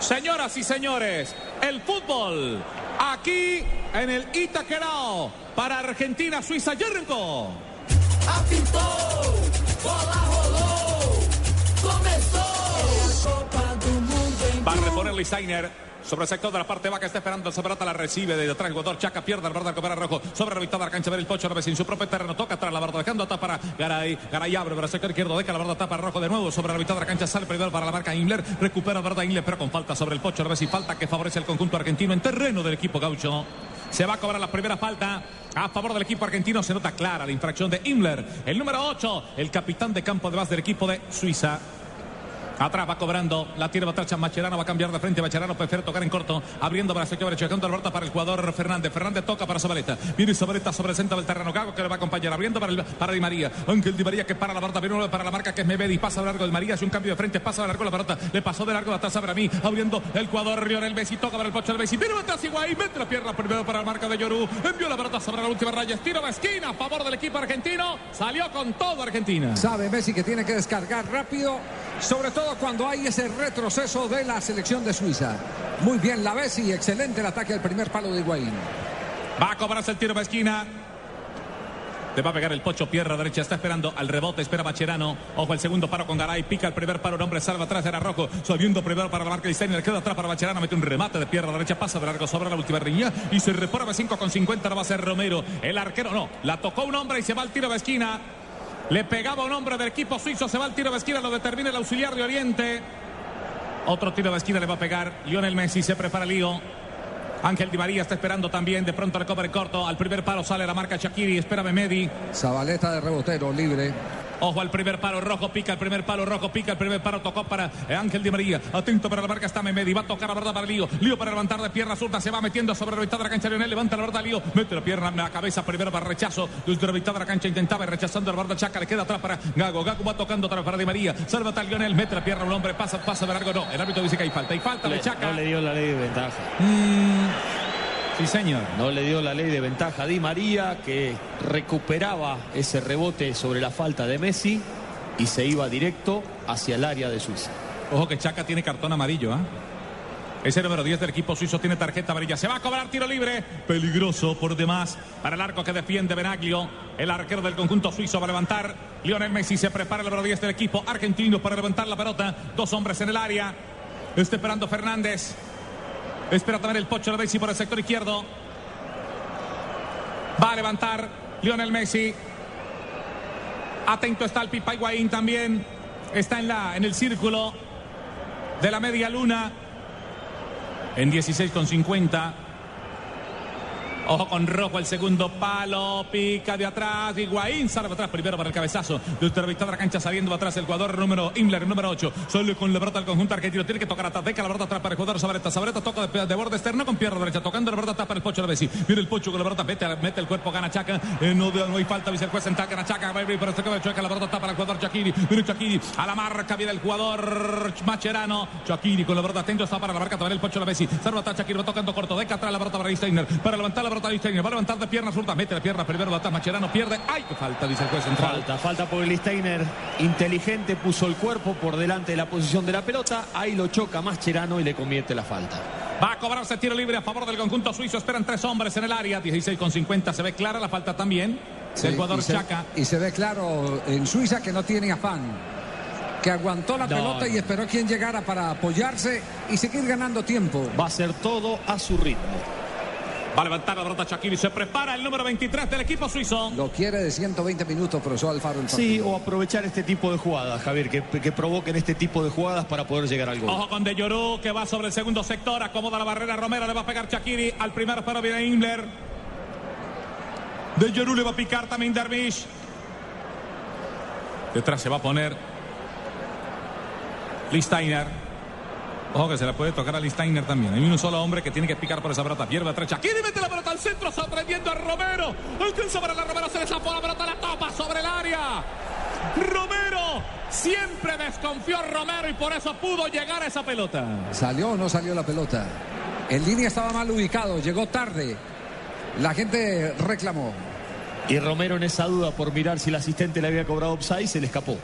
Señoras y señores, el fútbol aquí en el Itaquerao para Argentina, Suiza, Jericho. Apitou, bola Mundo em Va a reponer Listeiner. Sobre el sector de la parte baja está esperando pelota, la recibe de detrás, jugador Chaca pierde el verdad recupera rojo, sobre la mitad de la cancha, ver el pocho, en su propio terreno, toca atrás la verdad, dejando atrás para Garay, Garay abre para el sector izquierdo, deja la verdad, tapa rojo de nuevo, sobre la mitad de la cancha, sale primero para la marca Inler, recupera verdad Inler, pero con falta sobre el pocho, si falta que favorece el conjunto argentino en terreno del equipo gaucho. Se va a cobrar la primera falta a favor del equipo argentino. Se nota clara la infracción de Himmler. El número 8, el capitán de campo además del equipo de Suiza. Atrás va cobrando, la tira Batracha, Macherano va a cambiar de frente, Macherano prefiere tocar en corto, abriendo para el derecho, dejando la pelota para el jugador Fernández, Fernández toca para Zabaleta, viene Zabaleta sobre el centro del terreno, Gago que le va a acompañar, abriendo para, el, para Di María, Ángel Di María que para la pelota, viene para la marca que es Mebedi, pasa de largo de María, hace un cambio de frente, pasa de largo la pelota, le pasó de largo atrás a mí, abriendo el jugador Lionel Messi, toca para el pocho del Messi, viene atrás Higuaín, mete la pierna primero para la marca de Yoru, envió la pelota sobre la última raya, estira la esquina a favor del equipo argentino, salió con todo Argentina. Sabe Messi que tiene que descargar rápido, sobre todo cuando hay ese retroceso de la selección de Suiza. Muy bien la Messi, excelente el ataque al primer palo de Higuaín. Va a cobrarse el tiro de esquina. Le va a pegar el pocho, pierna derecha, está esperando al rebote, espera Bacherano. Ojo, el segundo paro con Garay, pica el primer paro, un hombre salva atrás, era rojo, subiendo primero para la marca de Steiner, queda atrás para Bacherano, mete un remate de pierna derecha, pasa de largo sobre la última riña y se repara 5 con 50, no va a ser Romero. El arquero no, la tocó un hombre y se va al tiro de esquina. Le pegaba un hombre del equipo suizo, se va al tiro de esquina, lo determina el auxiliar de Oriente. Otro tiro de esquina le va a pegar Lionel Messi, se prepara Lío. Ángel Di María está esperando también, de pronto recobre corto, al primer palo sale la marca Shakiri, espera Medi. Zabaleta de rebotero, libre. Ojo al primer palo rojo, pica el primer palo rojo, pica el primer palo, tocó para Ángel Di María. Atento para la marca está Memedi, va a tocar la verdad para Lío. Lío para levantar de pierna zurda, se va metiendo sobre la mitad de la cancha. Lionel levanta la verdad, Lío, mete la pierna la cabeza primero para rechazo. Desde la mitad de la cancha intentaba rechazando la verdad Chaca, le queda atrás para Gago. Gago va tocando otra para Di María. Salva a Lionel, mete la pierna un hombre, pasa, pasa de largo. No, el árbitro dice que hay falta. Hay falta le, de Chaca. No le dio la ley de ventaja. Mm, sí, señor. No le dio la ley de ventaja a Di María, que recuperaba ese rebote sobre la falta de Messi y se iba directo hacia el área de Suiza. Ojo que Chaca tiene cartón amarillo, ¿ah? Ese número 10 del equipo suizo tiene tarjeta amarilla. Se va a cobrar tiro libre. Peligroso por demás para el arco que defiende Benaglio. El arquero del conjunto suizo va a levantar. Lionel Messi se prepara el número 10 del equipo argentino para levantar la pelota. Dos hombres en el área. Está esperando Fernández. Espera también el pocho de Messi por el sector izquierdo. Va a levantar Lionel Messi. Atento está el Pipa Higuaín también. Está en, la, en el círculo de la media luna. En 16 con 50. Ojo con rojo el segundo palo. Pica de atrás. Higuaín sale atrás primero para el cabezazo. La mitad de la cancha saliendo atrás el jugador número Imler, número 8. Solo con la pelota del conjunto argentino. Tiene que tocar atrás. Deca la pelota atrás para el jugador Sabreta. Sabreta toca de, de, borde externo con pierna derecha. Tocando la pelota atrás para el Pocho de Messi. Viene el Pocho con la pelota. Mete, mete el cuerpo. Gana Chaca. Eh, no, hay falta. Dice el juez. Senta, gana Chaca. Va a abrir por este cabello. La pelota está para el jugador Chakiri. Viene Chakiri. A la marca viene el jugador Macherano. Chakiri con la pelota atento. Está para la marca también el Pocho de Messi. Salva a Chakiri. Va tocando corto. Deca atrás la pelota para Steiner. Para levantar la pelota de Steiner. Va a levantar de pierna zurda, mete la pierna primero, Batas Macherano pierde. ¡Ay, qué falta! Dice el juez central. Falta, falta por el Steiner. Inteligente, puso el cuerpo por delante de la posición de la pelota. Ahí lo choca Mascherano y le convierte la falta. Va a cobrarse tiro libre a favor del conjunto suizo. Esperan tres hombres en el área. 16 con 50. Se ve clara la falta también Sí, del jugador y se- Chaca. Y se ve claro en Suiza que no tiene afán. Que aguantó la No, pelota y esperó quien llegara para apoyarse y seguir ganando tiempo. Va a ser todo a su ritmo. Va a levantar la pelota Chakiri. Se prepara el número 23 del equipo suizo. Lo quiere de 120 minutos, profesor Alfaro. El Sí, o aprovechar este tipo de jugadas, Javier, que, que provoquen este tipo de jugadas para poder llegar al gol. Ojo con De Llorú que va sobre el segundo sector. Acomoda la barrera Romero. Le va a pegar Chakiri. Al primer paro viene Imler. De Llorú le va a picar también Dervish. Detrás se va a poner Listeiner. Ojo que se la puede tocar a Listainer también. Hay un solo hombre que tiene que picar por esa pelota. Pierde atrás. Shakiri mete la pelota al centro, sorprendiendo a Romero. Alcanza para la Romero, se le zafó la pelota, la topa sobre el área. Romero, siempre desconfió Romero y por eso pudo llegar a esa pelota. ¿Salió o no salió la pelota? En línea estaba mal ubicado, llegó tarde. La gente reclamó. Y Romero en esa duda por mirar si el asistente le había cobrado offside se le escapó.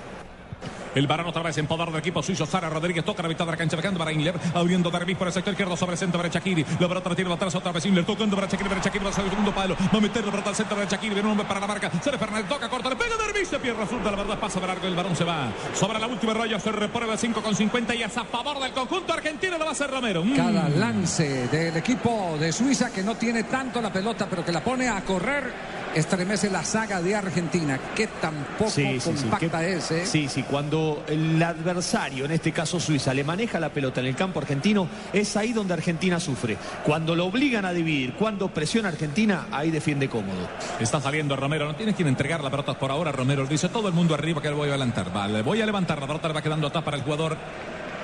El varón otra vez en poder del equipo suizo. Sara Rodríguez toca la mitad de la cancha. Dejando para Inler. Abriendo Derby por el sector izquierdo sobre el centro para Shakiri. La pelota tira atrás otra vez Inler. Tocando para Shakiri. Para Shakiri va a salir el segundo palo. Va a meter la pelota al centro de Shakiri. Viene un hombre para la marca. Sale Fernández. Toca, corta. Le pega Derby. Se pierde. Resulta la verdad. Pasa para largo. El varón se va. Sobre la última raya. Se repone de 5 con 50. Y es a favor del conjunto argentino. Lo va a hacer Romero. Mm. Cada lance del equipo de Suiza que no tiene tanto la pelota, pero que la pone a correr. Estremece la saga de Argentina. Que tampoco Sí, sí, sí, compacta es, ¿eh? Sí, sí, cuando el adversario, en este caso Suiza, le maneja la pelota en el campo argentino, es ahí donde Argentina sufre. Cuando lo obligan a dividir, cuando presiona Argentina, ahí defiende cómodo. Está saliendo Romero, no tiene quien entregar la pelota por ahora. Romero dice todo el mundo arriba que le voy a adelantar. Vale, voy a levantar. La pelota le va quedando atrás para el jugador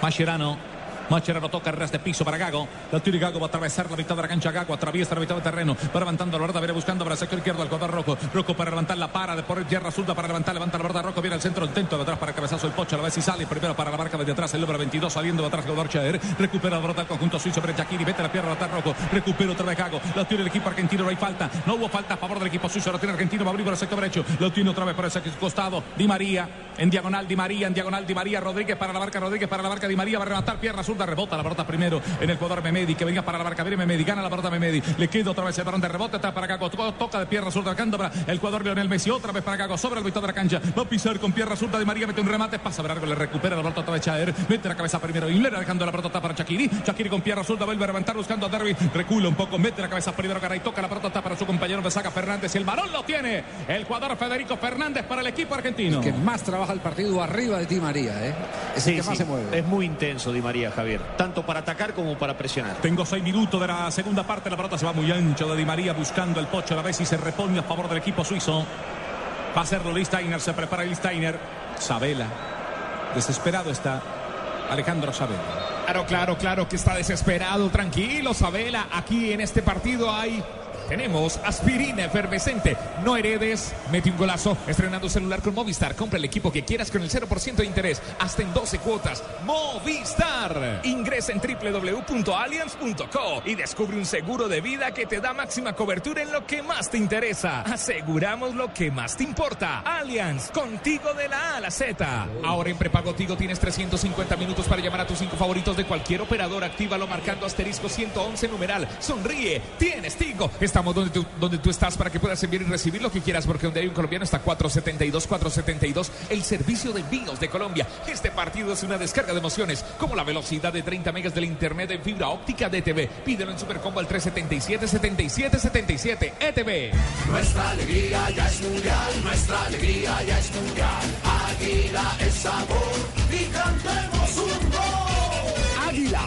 Mascherano. Mascherano toca el ras de piso para Gago. La tira y Gago va a atravesar la mitad de la cancha. Gago atraviesa la mitad del terreno. Va levantando la verdad. Viene buscando para el sector izquierdo al jugador Rojo. Rojo para levantar la para de por tierra azul para levantar. Levanta la verdad. Rojo viene al centro. Intento de atrás para cabezazo el pocho. A la vez si sale. Primero para la marca desde atrás. El número 22 saliendo de atrás. Jugador Chaer. Recupera la al conjunto suizo. Pero Shakiri mete la pierna atrás Rojo. Recupera otra vez Gago. La tiene el equipo argentino. No hay falta. No hubo falta a favor del equipo suizo. La tiene argentino. Va a abrir por el sector derecho. Lo tiene otra vez por ese costado. Di María. En diagonal Di María. En diagonal Di María. Rodríguez para la marca. Rodríguez para la marca. Di María va a rematar. Pierna. Rebota la pelota primero en el jugador Memedi. Que venga para la marca. Viene Memedi. Gana la pelota Memedi. Le queda otra vez el balón de rebote. Está para Gago. To- Toca de pierna zurda. Alcántara. El jugador Lionel Messi. Otra vez para Gago. Sobre el mitad de la cancha. Va a pisar con pierna zurda. Di María mete un remate. Pasa largo. Le recupera la pelota otra vez Chaer. Mete la cabeza primero. Inler dejando la pelota para Shakiri. Shakiri con pierna zurda. Vuelve a levantar buscando a Derby. Recula un poco. Mete la cabeza primero. Garay. Toca la pelota. Está para su compañero. Saca Fernández. Y el balón lo tiene. El jugador Federico Fernández para el equipo argentino. Que más trabaja el partido arriba de Di María, ¿eh? Es el Sí, que más sí, se mueve. Es muy intenso Di María, Javier. Tanto para atacar como para presionar. Tengo seis minutos de la segunda parte. La pelota se va muy ancho de Di María buscando el pocho a la vez y se repone a favor del equipo suizo. Va a hacerlo Listainer. Se prepara Listainer. Sabela. Desesperado está Alejandro Sabela. Claro, claro, claro que está desesperado. Tranquilo, Sabela. Aquí en este partido hay. Tenemos aspirina efervescente. No heredes. Mete un golazo. Estrenando celular con Movistar. Compra el equipo que quieras con el 0% de interés. Hasta en 12 cuotas. Movistar. Ingresa en www.allianz.co y descubre un seguro de vida que te da máxima cobertura en lo que más te interesa. Aseguramos lo que más te importa. Allianz. Contigo de la A a la Z. Ahora en prepago Tigo tienes 350 minutos para llamar a tus cinco favoritos de cualquier operador. Actívalo marcando asterisco 111 numeral. Sonríe. Tienes Tigo. Estamos donde tú, donde tú estás para que puedas enviar y recibir lo que quieras porque donde hay un colombiano está 472 472 el servicio de envíos de Colombia. Este partido es una descarga de emociones como la velocidad de 30 megas del internet en fibra óptica de TV. Pídelo en Supercombo al 377 77 77 ETV. Nuestra alegría ya es mundial, nuestra alegría ya es mundial. Águila es sabor y cantemos un gol. Águila,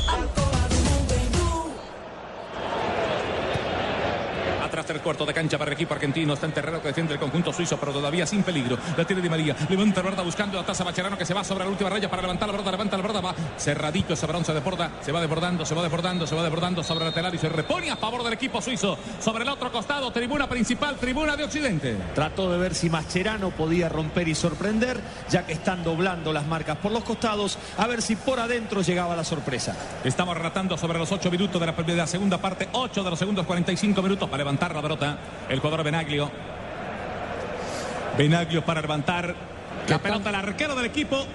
Del cuarto de cancha para el equipo argentino. Está en terreno que defiende el conjunto suizo, pero todavía sin peligro. La tiene Di María. Levanta la verdad buscando a Taza Bacherano que se va sobre la última raya para levantar la verdad. Levanta la verdad. Va cerradito ese balón. Se desborda. Se va desbordando. Se va desbordando. Se va desbordando sobre el lateral y se repone a favor del equipo suizo. Sobre el otro costado, tribuna principal, tribuna de Occidente. Trató de ver si Mascherano podía romper y sorprender, ya que están doblando las marcas por los costados, a ver si por adentro llegaba la sorpresa. Estamos relatando sobre los 8 minutos de la, de la segunda parte. 8 de los segundos 45 minutos para levantar la pelota. El jugador Benaglio. Benaglio para levantar la pelota al arquero del equipo.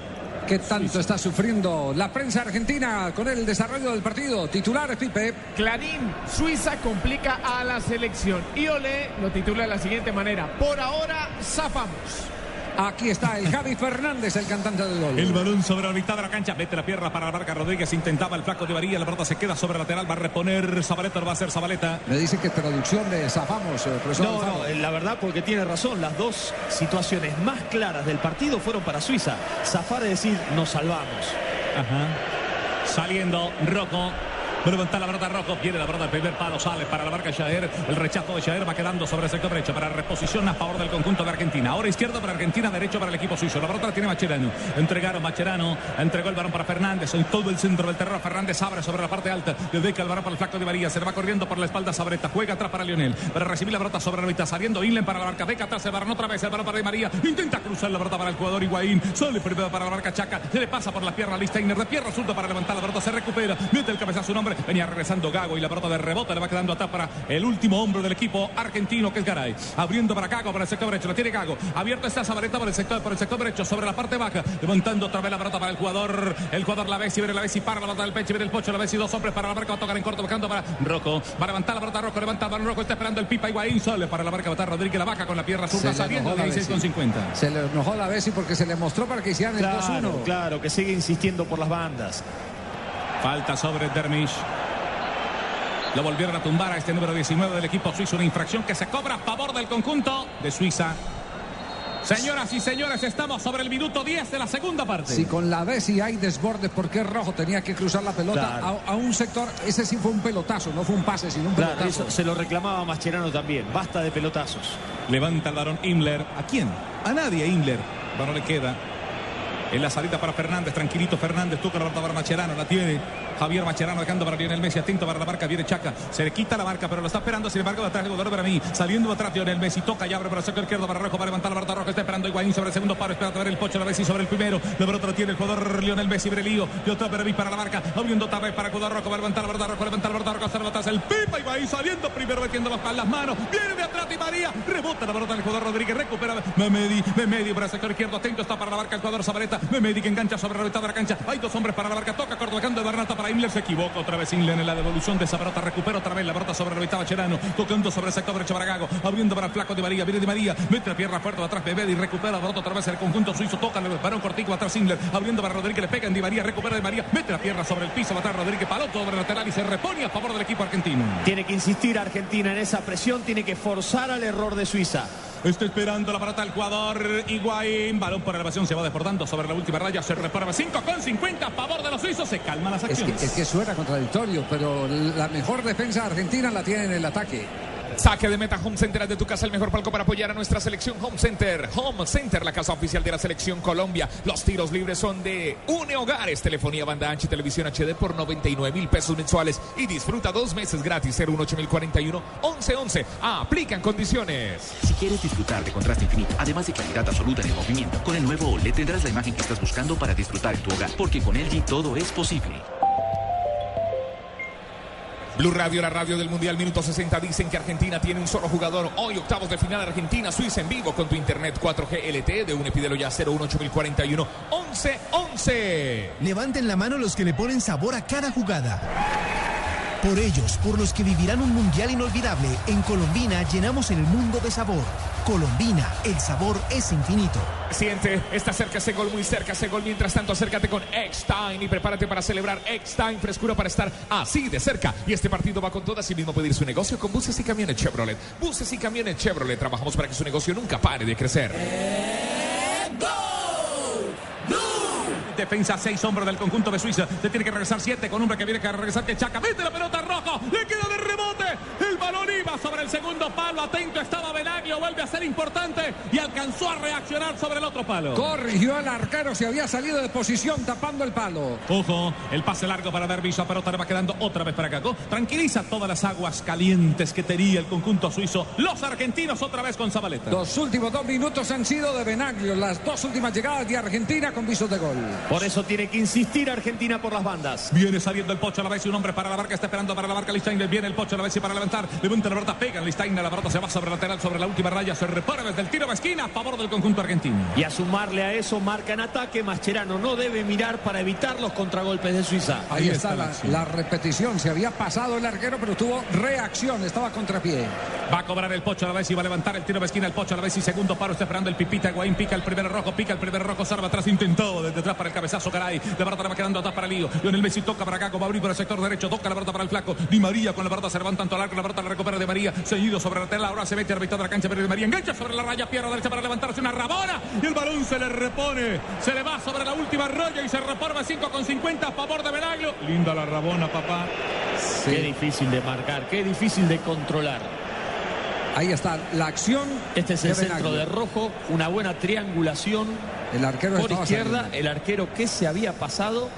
¿Qué tanto está sufriendo la prensa argentina con el desarrollo del partido? Titulares, Pipe. Clarín, Suiza complica a la selección. Y Olé lo titula de la siguiente manera. Por ahora, zafamos. Aquí está el Javi Fernández, el cantante del gol. El balón sobre la mitad de la cancha. Mete la pierna para la marca Rodríguez. Intentaba el flaco de Varilla. La pelota se queda sobre lateral. Va a reponer Zabaleta. Lo va a hacer Zabaleta. Me dice que traducción de zafamos, eh, profesor. No, no, la verdad porque tiene razón, las dos situaciones más claras del partido fueron para Suiza. Zafar es decir, nos salvamos. Ajá. Saliendo Rocco. Va levantar la pelota rojo. Viene la pelota del primer palo. Sale para la marca Jair. El rechazo de Jair va quedando sobre el sector derecho para reposición a favor del conjunto de Argentina. Ahora izquierdo para Argentina, derecho para el equipo suizo. La pelota la tiene Macherano. Entregaron Macherano. Entregó el balón para Fernández. En todo el centro del terreno. Fernández abre sobre la parte alta. Le deja el balón para el flaco de María. Se le va corriendo por la espalda Sabreta. Juega atrás para Lionel. Para recibir la pelota sobre la mitad. Saliendo Inlen para la marca. Deca atrás el balón otra vez. El balón para Di María. Intenta cruzar la pelota para el jugador Higuaín. Sale primero para la marca Chaca. Se le pasa por la pierna a Listeiner. De pierna resulta para levantar la pelota. Se recupera. Mete el cabezazo un hombre. Venía regresando Gago y la pelota de rebote le va quedando atrás para el último hombre del equipo argentino que es Garay. Abriendo para Gago para el sector derecho. Lo tiene Gago. Abierto está Sabareta por el sector, por el sector derecho. Sobre la parte baja. Levantando otra vez la pelota para el jugador. El jugador la Bessi. Viene la Bessi para la pelota del pecho. Viene el pocho. La Bessi. Dos hombres para la marca. Va a tocar en corto. Buscando para Rocco. Va a levantar la pelota Rocco. Levanta el balón Rocco. Está esperando el Pipa. Higuaín sale para la marca. Va a Rodríguez. La vaca con la pierna zurda Se le saliendo enojó de la 16 con Bessi. 50. Se le enojó la Bessi porque se le mostró para que hicieran el Claro, 2-1. claro, que sigue insistiendo por las bandas. Falta sobre Dermish. Lo volvieron a tumbar a este número 19 del equipo suizo. Una infracción que se cobra a favor del conjunto de Suiza. Señoras y señores, estamos sobre el minuto 10 de la segunda parte. Si con la Bessi hay desbordes porque es rojo, tenía que cruzar la pelota Claro. a, a un sector. Ese sí fue un pelotazo, no fue un pase, sino un Claro, pelotazo. eso se lo reclamaba Mascherano también. Basta de pelotazos. Levanta el varón Himmler. ¿A quién? A nadie, Himmler. No le queda. En la salida para Fernández, tranquilito Fernández, toca la para Macherano, la tiene Javier Macherano dejando para Lionel Messi, atento para la marca, viene Chaca, se le quita la marca, pero lo está esperando, sin embargo, atrás el jugador para mí, saliendo atrás Lionel Messi, toca y abre para el sector izquierdo para Rojo, para levantar la pelota Rojo, está esperando Higuaín sobre el segundo paro, espera a ver el pocho, la Messi sobre el primero, pelota la tiene el jugador Lionel Messi, Brelío, y otra para mí para la marca, abriendo otra vez para el jugador Rojo, va a levantar la pelota Rojo, levantar la pelota Rojo, hacer atrás el Pipa, Higuaín saliendo primero metiendo las, las manos, viene de atrás y María, rebota la pelota del jugador Rodríguez, recupera Memedi, Memedi para el sector izquierdo, atento está para la marca el jugador Sabareta, Memedi que engancha sobre la mitad de la cancha, hay dos hombres para la marca, toca cortocando de Bernata para Imler, se equivoca otra vez Inler en la devolución de esa pelota, recupera otra vez la pelota sobre la mitad Cherano, tocando sobre el sector derecho para Gago, abriendo para el flaco de María, viene de María, mete la pierna fuerte atrás Memedi, recupera la pelota otra vez. El conjunto suizo, toca el varón cortico atrás Inler, abriendo para Rodríguez, le pega en Di María, recupera de María, mete la pierna sobre el piso, atrás Rodríguez, paloto sobre el lateral y se repone a favor del equipo argentino. Tiene que insistir Argentina en esa presión, tiene que forzar al error de Suiza. Está esperando la pelota el jugador Higuaín. Balón por elevación se va desbordando sobre la última raya. Se repara 5 con 50 a favor de los suizos. Se calman las Es que, acciones. es que suena contradictorio, pero la mejor defensa argentina la tiene en el ataque. Saque de meta Home Center de tu casa, el mejor palco para apoyar a nuestra selección Home Center. Home Center, la casa oficial de la selección Colombia. Los tiros libres son de UNE Hogares, telefonía banda ancha televisión HD por 99 mil pesos mensuales y disfruta dos meses gratis 01841 1111. Aplican condiciones. Si quieres disfrutar de contraste infinito, además de claridad absoluta en el movimiento, con el nuevo OLED tendrás la imagen que estás buscando para disfrutar en tu hogar, porque con LG todo es posible. Blue Radio, la radio del Mundial, minuto 60. Dicen que Argentina tiene un solo jugador. Hoy, octavos de final, Argentina, Suiza en vivo con tu internet 4G LTE de UNE. Pídelo ya 01841 1111. Levanten la mano los que le ponen sabor a cada jugada. Por ellos, por los que vivirán un mundial inolvidable, en Colombina llenamos el mundo de sabor. Colombina, el sabor es infinito. Siente, está cerca ese gol, muy cerca ese gol. Mientras tanto, acércate con X-Time y prepárate para celebrar X-Time, frescura para estar así de cerca. Y este partido va con todo, así mismo pedir su negocio con buses y camiones Chevrolet. Buses y camiones Chevrolet, trabajamos para que su negocio nunca pare de crecer. Defensa 6 hombres del conjunto de Suiza. Se tiene que regresar 7 con hombre que viene que regresar que Chaca. Mete la pelota rojo. Le queda de rebote. El balón iba sobre el segundo palo. Atento estaba Benaglio. Vuelve a ser importante y alcanzó a reaccionar sobre el otro palo. Corrigió al arquero, se había salido de posición tapando el palo. Ojo, el pase largo para Derviso, pero pelota le va quedando otra vez para Caco. Tranquiliza todas las aguas calientes que tenía el conjunto suizo. Los argentinos otra vez con Zabaleta. Los últimos dos minutos han sido de Benaglio, las dos últimas llegadas de Argentina con visos de gol. Por eso tiene que insistir Argentina por las bandas. Viene saliendo el Pocho a la vez y un hombre para la marca, está esperando para la marca Listeiner. Viene el Pocho a la vez y para levantar. Levanta la pelota, pega en Listeiner. La pelota se va sobre el lateral, sobre la última raya. Se repara desde el tiro de esquina a favor del conjunto argentino. Y a sumarle a eso, marca en ataque. Mascherano no debe mirar para evitar los contragolpes de Suiza. Ahí, está, la, la repetición. Se había pasado el arquero, pero tuvo reacción. Estaba contrapié. Va a cobrar el Pocho a la vez y va a levantar el tiro de esquina. El Pocho a la vez y segundo paro. Está esperando el Pipita. Guaín pica el primer rojo, pica el primer rojo. Salva atrás, intentó desde atrás para el cabezazo, caray. La pelota le va quedando atrás para Lío. Lionel Messi toca para acá, va a abrir por el sector derecho. Toca la pelota para el flaco. Di María con la pelota se levanta tanto al arco. La pelota la recupera de María. Seguido sobre la tela. Ahora se mete a la mitad de la cancha. Pero Di María engancha sobre la raya. Pierna derecha para levantarse una rabona. Y el balón se le repone. Se le va sobre la última raya y se repone 5 con 50 a favor de Benaglio. Linda la rabona, papá. Qué difícil de marcar, qué difícil de controlar. Ahí está la acción. Este es el de centro de rojo, una buena triangulación. El arquero por izquierda, saliendo. el arquero que se había pasado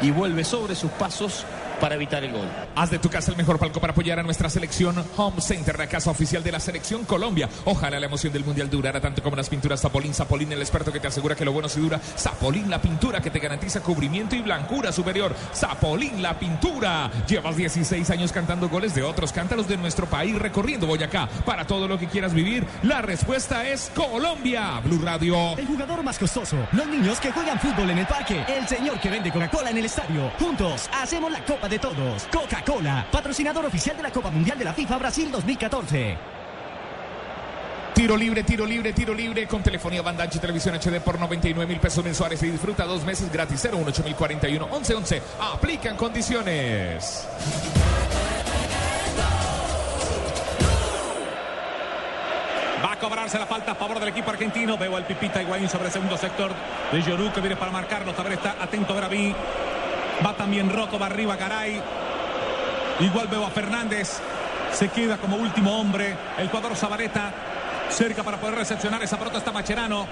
y vuelve sobre sus pasos para evitar el gol. Haz de tu casa el mejor palco para apoyar a nuestra selección Home Center, la casa oficial de la selección Colombia. Ojalá la emoción del mundial durara tanto como las pinturas Zapolín. Zapolín, el experto que te asegura que lo bueno sí dura. Zapolín, la pintura que te garantiza cubrimiento y blancura superior. Zapolín, la pintura. Llevas 16 años cantando goles de otros cántaros de nuestro país, recorriendo Boyacá. Para todo lo que quieras vivir, la respuesta es Colombia. Blue Radio. El jugador más costoso, los niños que juegan fútbol en el parque, el señor que vende Coca-Cola en el estadio. Juntos hacemos la Copa de Todos. Coca-Cola, patrocinador oficial de la Copa Mundial de la FIFA Brasil 2014. Tiro libre, tiro libre, tiro libre con telefonía banda ancha y televisión HD por 99 mil pesos mensuales y disfruta dos meses gratis 018 041 1111. Aplican condiciones. Va a cobrarse la falta a favor del equipo argentino. Veo al Pipita Higuaín sobre el segundo sector de Yorú que viene para marcarlo. Taber está atento a. Va también Rocco, va arriba Garay. Igual veo a Fernández. Se queda como último hombre. El jugador Zabaleta cerca para poder recepcionar esa pelota está Macherano.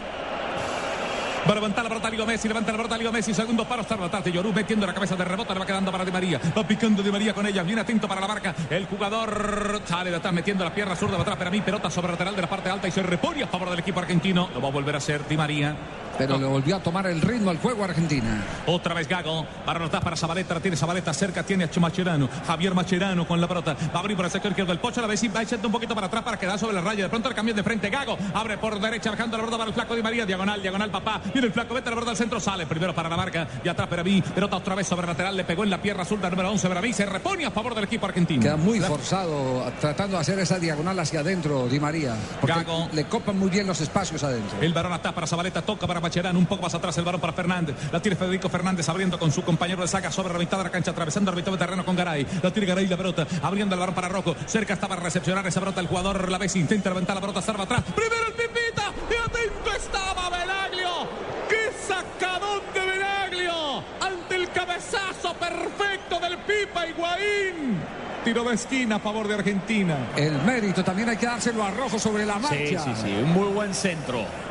Va a levantar la pelota Ligo Messi, levanta la pelota Ligo Messi, segundo paro, está de Yorú, metiendo la cabeza de rebota, le va quedando para Di María, va picando Di María con ella, bien atento para la marca, el jugador sale de atrás metiendo la pierna zurda de atrás, para mí pelota sobre lateral de la parte alta y se repone a favor del equipo argentino, lo va a volver a hacer Di María. Pero le volvió a tomar el ritmo al juego Argentina. Otra vez Gago. Para anotar para Zabaleta. La tiene Zabaleta cerca. Tiene a Macherano. Javier Macherano con la pelota. Va a abrir por el sector izquierdo. El Pocho la vez y va echando un poquito para atrás para quedar sobre la raya. De pronto el cambio de frente. Gago abre por derecha. Bajando la pelota para el flaco de María. Diagonal, diagonal, papá. Viene el flaco. Vete a la pelota al centro. Sale primero para la marca. Y atrás Peraví. Pelota otra vez sobre lateral. Le pegó en la pierna zurda número 11. Peraví se repone a favor del equipo argentino. Queda muy forzado tratando de hacer esa diagonal hacia adentro, Di María. Porque Gago. le copan muy bien los espacios adentro. El varón atrás para Zabaleta, toca para Macherano, un poco más atrás el varón para Fernández. La tiene Federico Fernández abriendo con su compañero de saga sobre la mitad de la cancha, atravesando el mitad de terreno con Garay. La tiene Garay la pelota, abriendo el varón para Rocco. Cerca está para recepcionar esa pelota el jugador La Bessi. Intenta levantar la pelota, salva atrás. Primero el Pipita y atento estaba Benaglio. ¡Qué sacadón de Benaglio! Ante el cabezazo perfecto del Pipa Higuaín. Tiro de esquina a favor de Argentina. El mérito también hay que dárselo a Rojo sobre la marcha. Sí, sí, sí, un muy buen centro.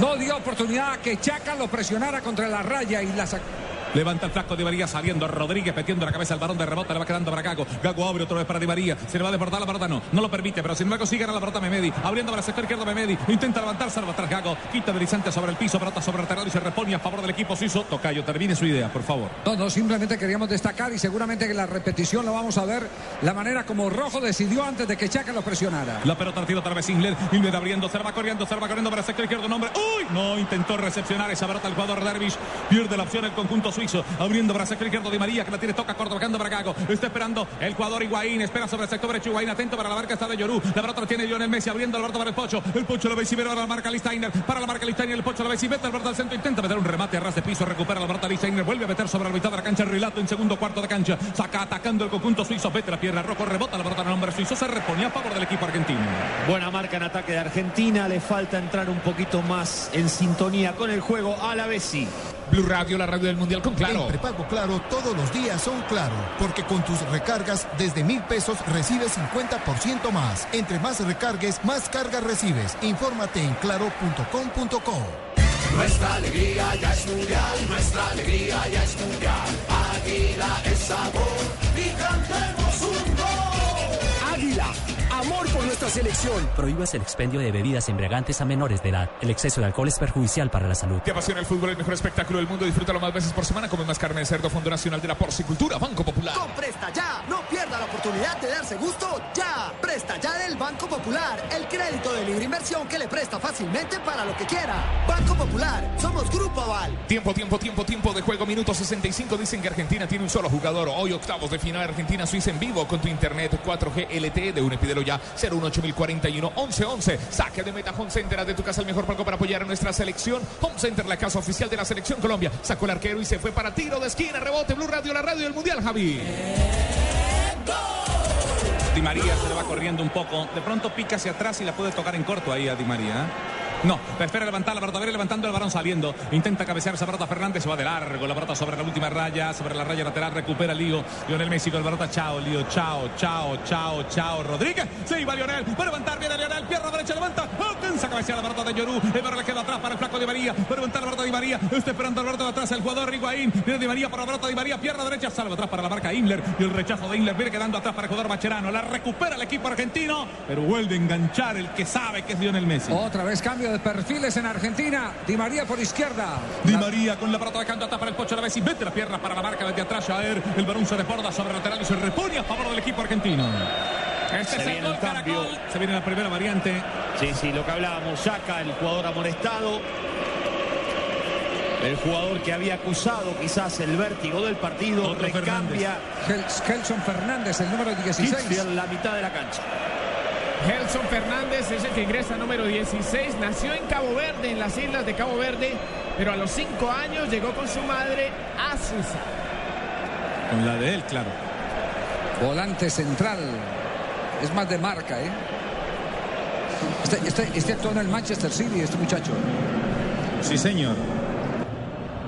No dio oportunidad a que Chaca lo presionara contra la raya y la sacó. Levanta el flaco Di María saliendo. Rodríguez metiendo la cabeza al balón de rebota. Le va quedando para Gago. Gago abre otra vez para Di María. Se le va a desbordar la pelota. No, no lo permite. Pero sin embargo sigue a la pelota Memedi. Abriendo para el sector izquierdo Memedi. Intenta levantarse. Va atrás Gago. Quita deslizante sobre el piso. Pelota sobre el terreno y se repone a favor del equipo suizo. Tocayo, termine su idea, por favor. No, no, simplemente queríamos destacar y seguramente que la repetición lo vamos a ver la manera como Rojo decidió antes de que Chaca lo presionara. La pelota la tira otra vez Ingler. Ingler abriendo. Se la va corriendo. Se la va corriendo para el sector izquierdo. Nombre. ¡Uy! No intentó recepcionar esa pelota el jugador Dervish. Pierde la opción el conjunto suizo. Abriendo para el izquierdo Di María que la tiene toca corto. Bajando para Gago. Está esperando el jugador Higuaín. Espera sobre el sector derecho Higuaín. Atento para la marca está de Yorú. La pelota la tiene Lionel Messi. Abriendo pelota para el Pocho. El Pocho la ve y para la marca Listainer. Para la marca Listainer. El Pocho la ve y mete pelota al centro. Intenta meter un remate a ras de piso. Recupera la pelota Listainer. Vuelve a meter sobre la mitad de la cancha. El relato en segundo cuarto de cancha. Saca atacando el conjunto suizo. Vete la pierna. Rojo rebota la pelota en el hombre suizo. Se reponía a favor del equipo argentino. Buena marca en ataque de Argentina. Le falta entrar un poquito más en sintonía con el juego a la Bessi. Blue Radio, la radio del mundial con claro. En prepago claro, todos los días son claro. Porque con tus recargas desde mil pesos recibes 50% más. Entre más recargues, más cargas recibes. Infórmate en claro.com.co. Nuestra alegría ya es mundial, nuestra alegría ya es mundial. Águila es sabor y cantemos amor por nuestra selección. Prohíbas el expendio de bebidas embriagantes a menores de edad. El exceso de alcohol es perjudicial para la salud. Te apasiona el fútbol, el mejor espectáculo del mundo. Disfrútalo más veces por semana. Come más carne de cerdo, Fondo Nacional de la Porcicultura, Banco Popular. Con Presta Ya, no pierda la oportunidad de darse gusto ya. Presta Ya del Banco Popular, el crédito de libre inversión que le presta fácilmente para lo que quiera. Banco Popular, somos Grupo Aval. Tiempo, tiempo, tiempo, tiempo de juego. Minuto 65. Dicen que Argentina tiene un solo jugador. Hoy octavos de final Argentina-Suiza en vivo con tu internet 4G LTE de un pídelo ya 018041 1111. Saque de meta Home Center. De tu casa el mejor palco para apoyar a nuestra selección. Home Center, la casa oficial de la selección Colombia. Sacó el arquero y se fue para tiro de esquina. Rebote Blue Radio, la radio del Mundial, Javi. Di María se le va corriendo un poco. De pronto pica hacia atrás y la puede tocar en corto ahí a Di María. No, espera levantar la pelota, levantando el balón saliendo. Intenta cabecear esa pelota Fernández, se va de largo. La pelota sobre la última raya, sobre la raya lateral, recupera Lío. Lionel Messi con la pelota, chao, Lío, chao, chao, chao, chao. Rodríguez, se iba Lionel, va a levantar, viene Lionel, pierna derecha, levanta, alcanza a cabecear la pelota de Llorú. El balón le queda atrás para el flaco de María, va a levantar la pelota de María, está esperando la pelota de atrás el jugador Higuaín. Viene de María para la pelota de María, pierna derecha, salva atrás para la marca Imler. Y el rechazo de Imler viene quedando atrás para el jugador Macherano. La recupera el equipo argentino, pero vuelve a enganchar el que sabe que es Lionel Messi. Otra vez cambio de perfiles en Argentina. Di María por izquierda. Di María con la pelota de canto para el Pocho Lavezzi. Mete la pierna para la marca desde atrás. Jair. El balón se desborda sobre el lateral y se repone a favor del equipo argentino. Este Se es el viene gol el cambio. Caracol. Se viene la primera variante. Sí, sí, lo que hablábamos, saca el jugador amonestado. El jugador que había acusado quizás el vértigo del partido Otro recambia Gelson Fernández, el número 16. Kitfield, la mitad de la cancha. Gelson Fernández es el que ingresa número 16. Nació en Cabo Verde, en las islas de Cabo Verde, pero a los 5 años llegó con su madre a Suiza. Con la de él, claro. Volante central. Es más de marca, ¿eh? Este, este, este actuó en el Manchester City, este muchacho. Sí, señor.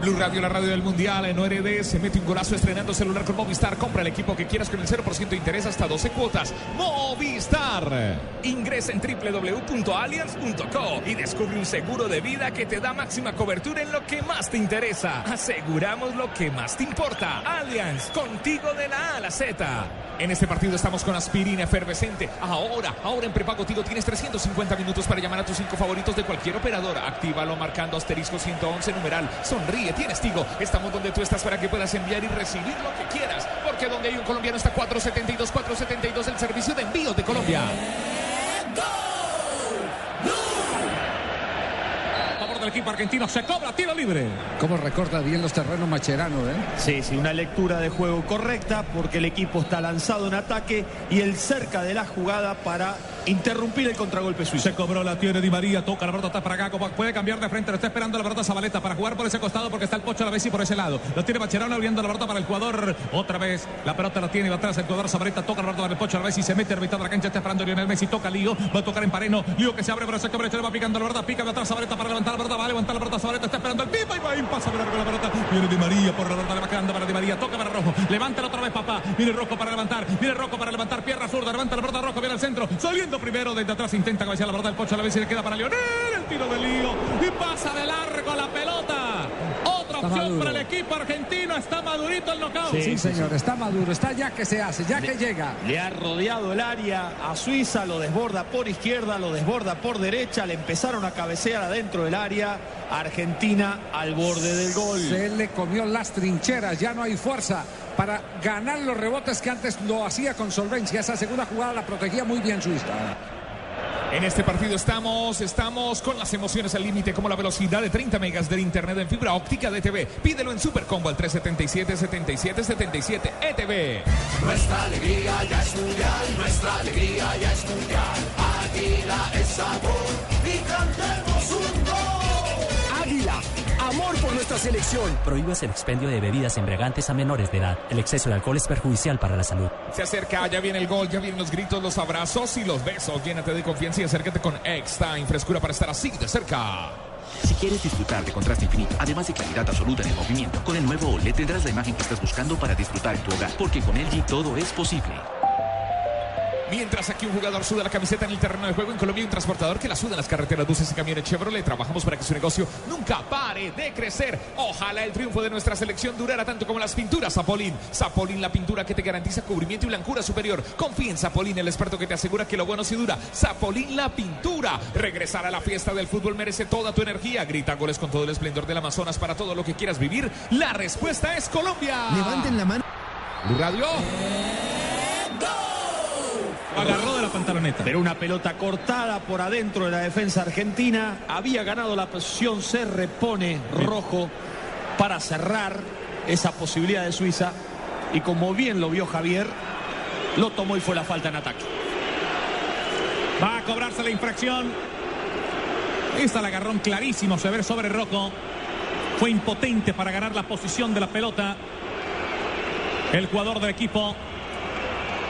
Blue Radio, la radio del Mundial, en ORD, se mete un golazo estrenando celular con Movistar. Compra el equipo que quieras con el 0% de interés hasta 12 cuotas. Movistar. Ingresa en www.allianz.co y descubre un seguro de vida que te da máxima cobertura en lo que más te interesa. Aseguramos lo que más te importa. Allianz, contigo de la A a la Z. En este partido estamos con aspirina efervescente. Ahora, ahora en prepago Tigo tienes 350 minutos para llamar a tus cinco favoritos de cualquier operador. Actívalo marcando asterisco 111 numeral. Sonríe, tienes Tigo. Estamos donde tú estás para que puedas enviar y recibir lo que quieras. Porque donde hay un colombiano está 472, 472 el servicio de envíos de Colombia. A favor del equipo argentino se cobra tiro libre. Cómo recorta bien los terrenos Macherano, ¿eh? Sí, sí, una lectura de juego correcta porque el equipo está lanzado en ataque y el cerca de la jugada para interrumpir el contragolpe suizo. Se cobró la tiene Di María, toca la pelota está para como puede cambiar de frente, lo está esperando la pelota Zabaleta para jugar por ese costado porque está el Pocho Lavezzi por ese lado. Lo tiene Macherano abriendo la pelota para el jugador. Otra vez la pelota la tiene va atrás el jugador Zabaleta, toca la pelota para el Pocho Lavezzi, se mete a de la cancha, está esperando Lionel Messi, toca Lío, va a tocar en Pareno, Lío que se abre por ese cobre, le va picando la pelota, pica de atrás Zabaleta para levantar la pelota, va a levantar la pelota Zabaleta, está esperando el pipa y va a pasa por la pelota. Viene Di María por la pelota, le va quedando para Di María, toca para Rojo, levántala otra vez papá, viene Rojo para levantar, viene Rojo para levantar, pierna zurda, levanta la pelota Rojo, viene al centro, saliendo primero desde atrás, intenta cabecear la pelota del Pocho Lavezzi, le queda para Lionel, el tiro de Lío y pasa de largo la pelota. Otra opción maduro. para el equipo argentino, está madurito el knockout. Sí, señor, está maduro, está ya que se hace, ya que llega. Le ha rodeado el área a Suiza, lo desborda por izquierda, lo desborda por derecha, le empezaron a cabecear adentro del área. Argentina al borde del gol. Se le comió las trincheras, ya no hay fuerza para ganar los rebotes que antes lo hacía con solvencia. Esa segunda jugada la protegía muy bien Suiza. En este partido estamos, estamos con las emociones al límite, como la velocidad de 30 megas del internet en fibra óptica de TV. Pídelo en Supercombo al 377-7777 ETV. Nuestra alegría ya es mundial, nuestra alegría ya es mundial. Águila es sabor y cantemos nuestra selección. Prohíbas el expendio de bebidas embriagantes a menores de edad. El exceso de alcohol es perjudicial para la salud. Se acerca, ya viene el gol, ya vienen los gritos, los abrazos y los besos. Llénate de confianza y acércate con X-Time, frescura para estar así de cerca. Si quieres disfrutar de contraste infinito, además de claridad absoluta en el movimiento, con el nuevo OLED tendrás la imagen que estás buscando para disfrutar en tu hogar, porque con LG todo es posible. Mientras aquí un jugador suda la camiseta en el terreno de juego, en Colombia un transportador que la suda en las carreteras, buses y camiones Chevrolet. Trabajamos para que su negocio nunca pare de crecer. Ojalá el triunfo de nuestra selección durara tanto como las pinturas Zapolín. Zapolín, la pintura que te garantiza cubrimiento y blancura superior. Confía en Zapolín, el experto que te asegura que lo bueno sí dura. Zapolín, la pintura. Regresar a la fiesta del fútbol merece toda tu energía. Grita goles con todo el esplendor del Amazonas para todo lo que quieras vivir. La respuesta es Colombia. Levanten la mano. Radio. Agarró de la pantaloneta. Pero una pelota cortada por adentro de la defensa argentina. Había ganado la posición, se repone rojo para cerrar esa posibilidad de Suiza. Y como bien lo vio Javier, lo tomó y fue la falta en ataque. Va a cobrarse la infracción. Esta la agarrón clarísimo, se ve sobre Rocco. Fue impotente para ganar la posición de la pelota. El jugador del equipo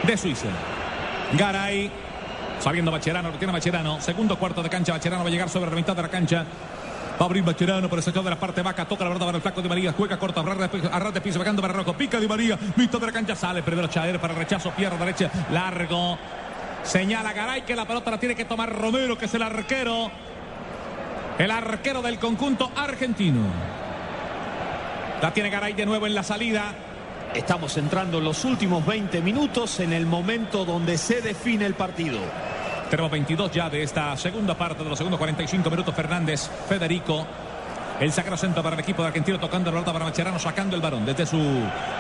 de Suiza. Garay Saliendo Bacherano, lo tiene Bacherano. Segundo cuarto de cancha, Bacherano va a llegar sobre la mitad de la cancha. Va a abrir Bacherano por el sector de la parte vaca. Toca la verdad para el flaco de María. Juega corta, arras de piso, bajando para. Pica de María. Mitad de la cancha sale. Primero Chaer para el rechazo. Pierna derecha. Largo. Señala Garay que la pelota la tiene que tomar Romero, que es el arquero. El arquero del conjunto argentino. La tiene Garay de nuevo en la salida. Estamos entrando en los últimos 20 minutos en el momento donde se define el partido. Tenemos 22 ya de esta segunda parte de los segundos 45 minutos. Fernández, Federico. El sacro centro para el equipo de argentino tocando la pelota para Macherano, sacando el balón desde su,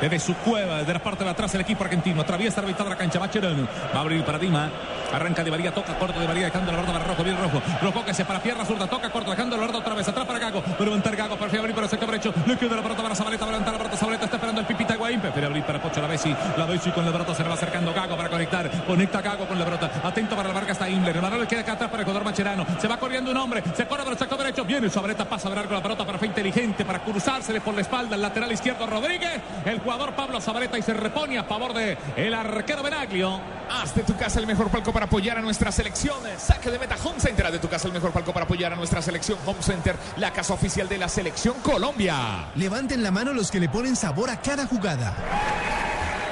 desde su cueva, desde la parte de atrás el equipo argentino. Atraviesa la mitad de la cancha. Macherano va a abrir para Dima. Arranca de María, toca corto de María, dejando la pelota para Rojo, bien Rojo. Rojo que se para pierna zurda, toca corto, dejando la pelota otra vez atrás para Gago. Pero levantar Gago, prefiere abrir para el sector derecho. Le queda la pelota para Zabaleta, va a la pelota. Zabaleta está esperando el Pipita Guaín. Prefiere abrir para Pocho la Bessi. La Bessi con la pelota se le va acercando Gago para conectar. Conecta Gago con la pelota. Atento para la marca está Imler. El balón le queda acá atrás para el Macherano. Se va corriendo un hombre. Se corre para el sector derecho. Viene Zabaleta, pasa a ver con la pelota, pero fue inteligente para cruzársele por la espalda el lateral izquierdo Rodríguez. El jugador Pablo Zabaleta y se repone a favor de el arquero Benaglio. Haz de tu casa el mejor palco para apoyar a nuestra selección. Saque de meta Home Center. Haz de tu casa el mejor palco para apoyar a nuestra selección Home Center, la casa oficial de la selección Colombia. Levanten la mano los que le ponen sabor a cada jugada.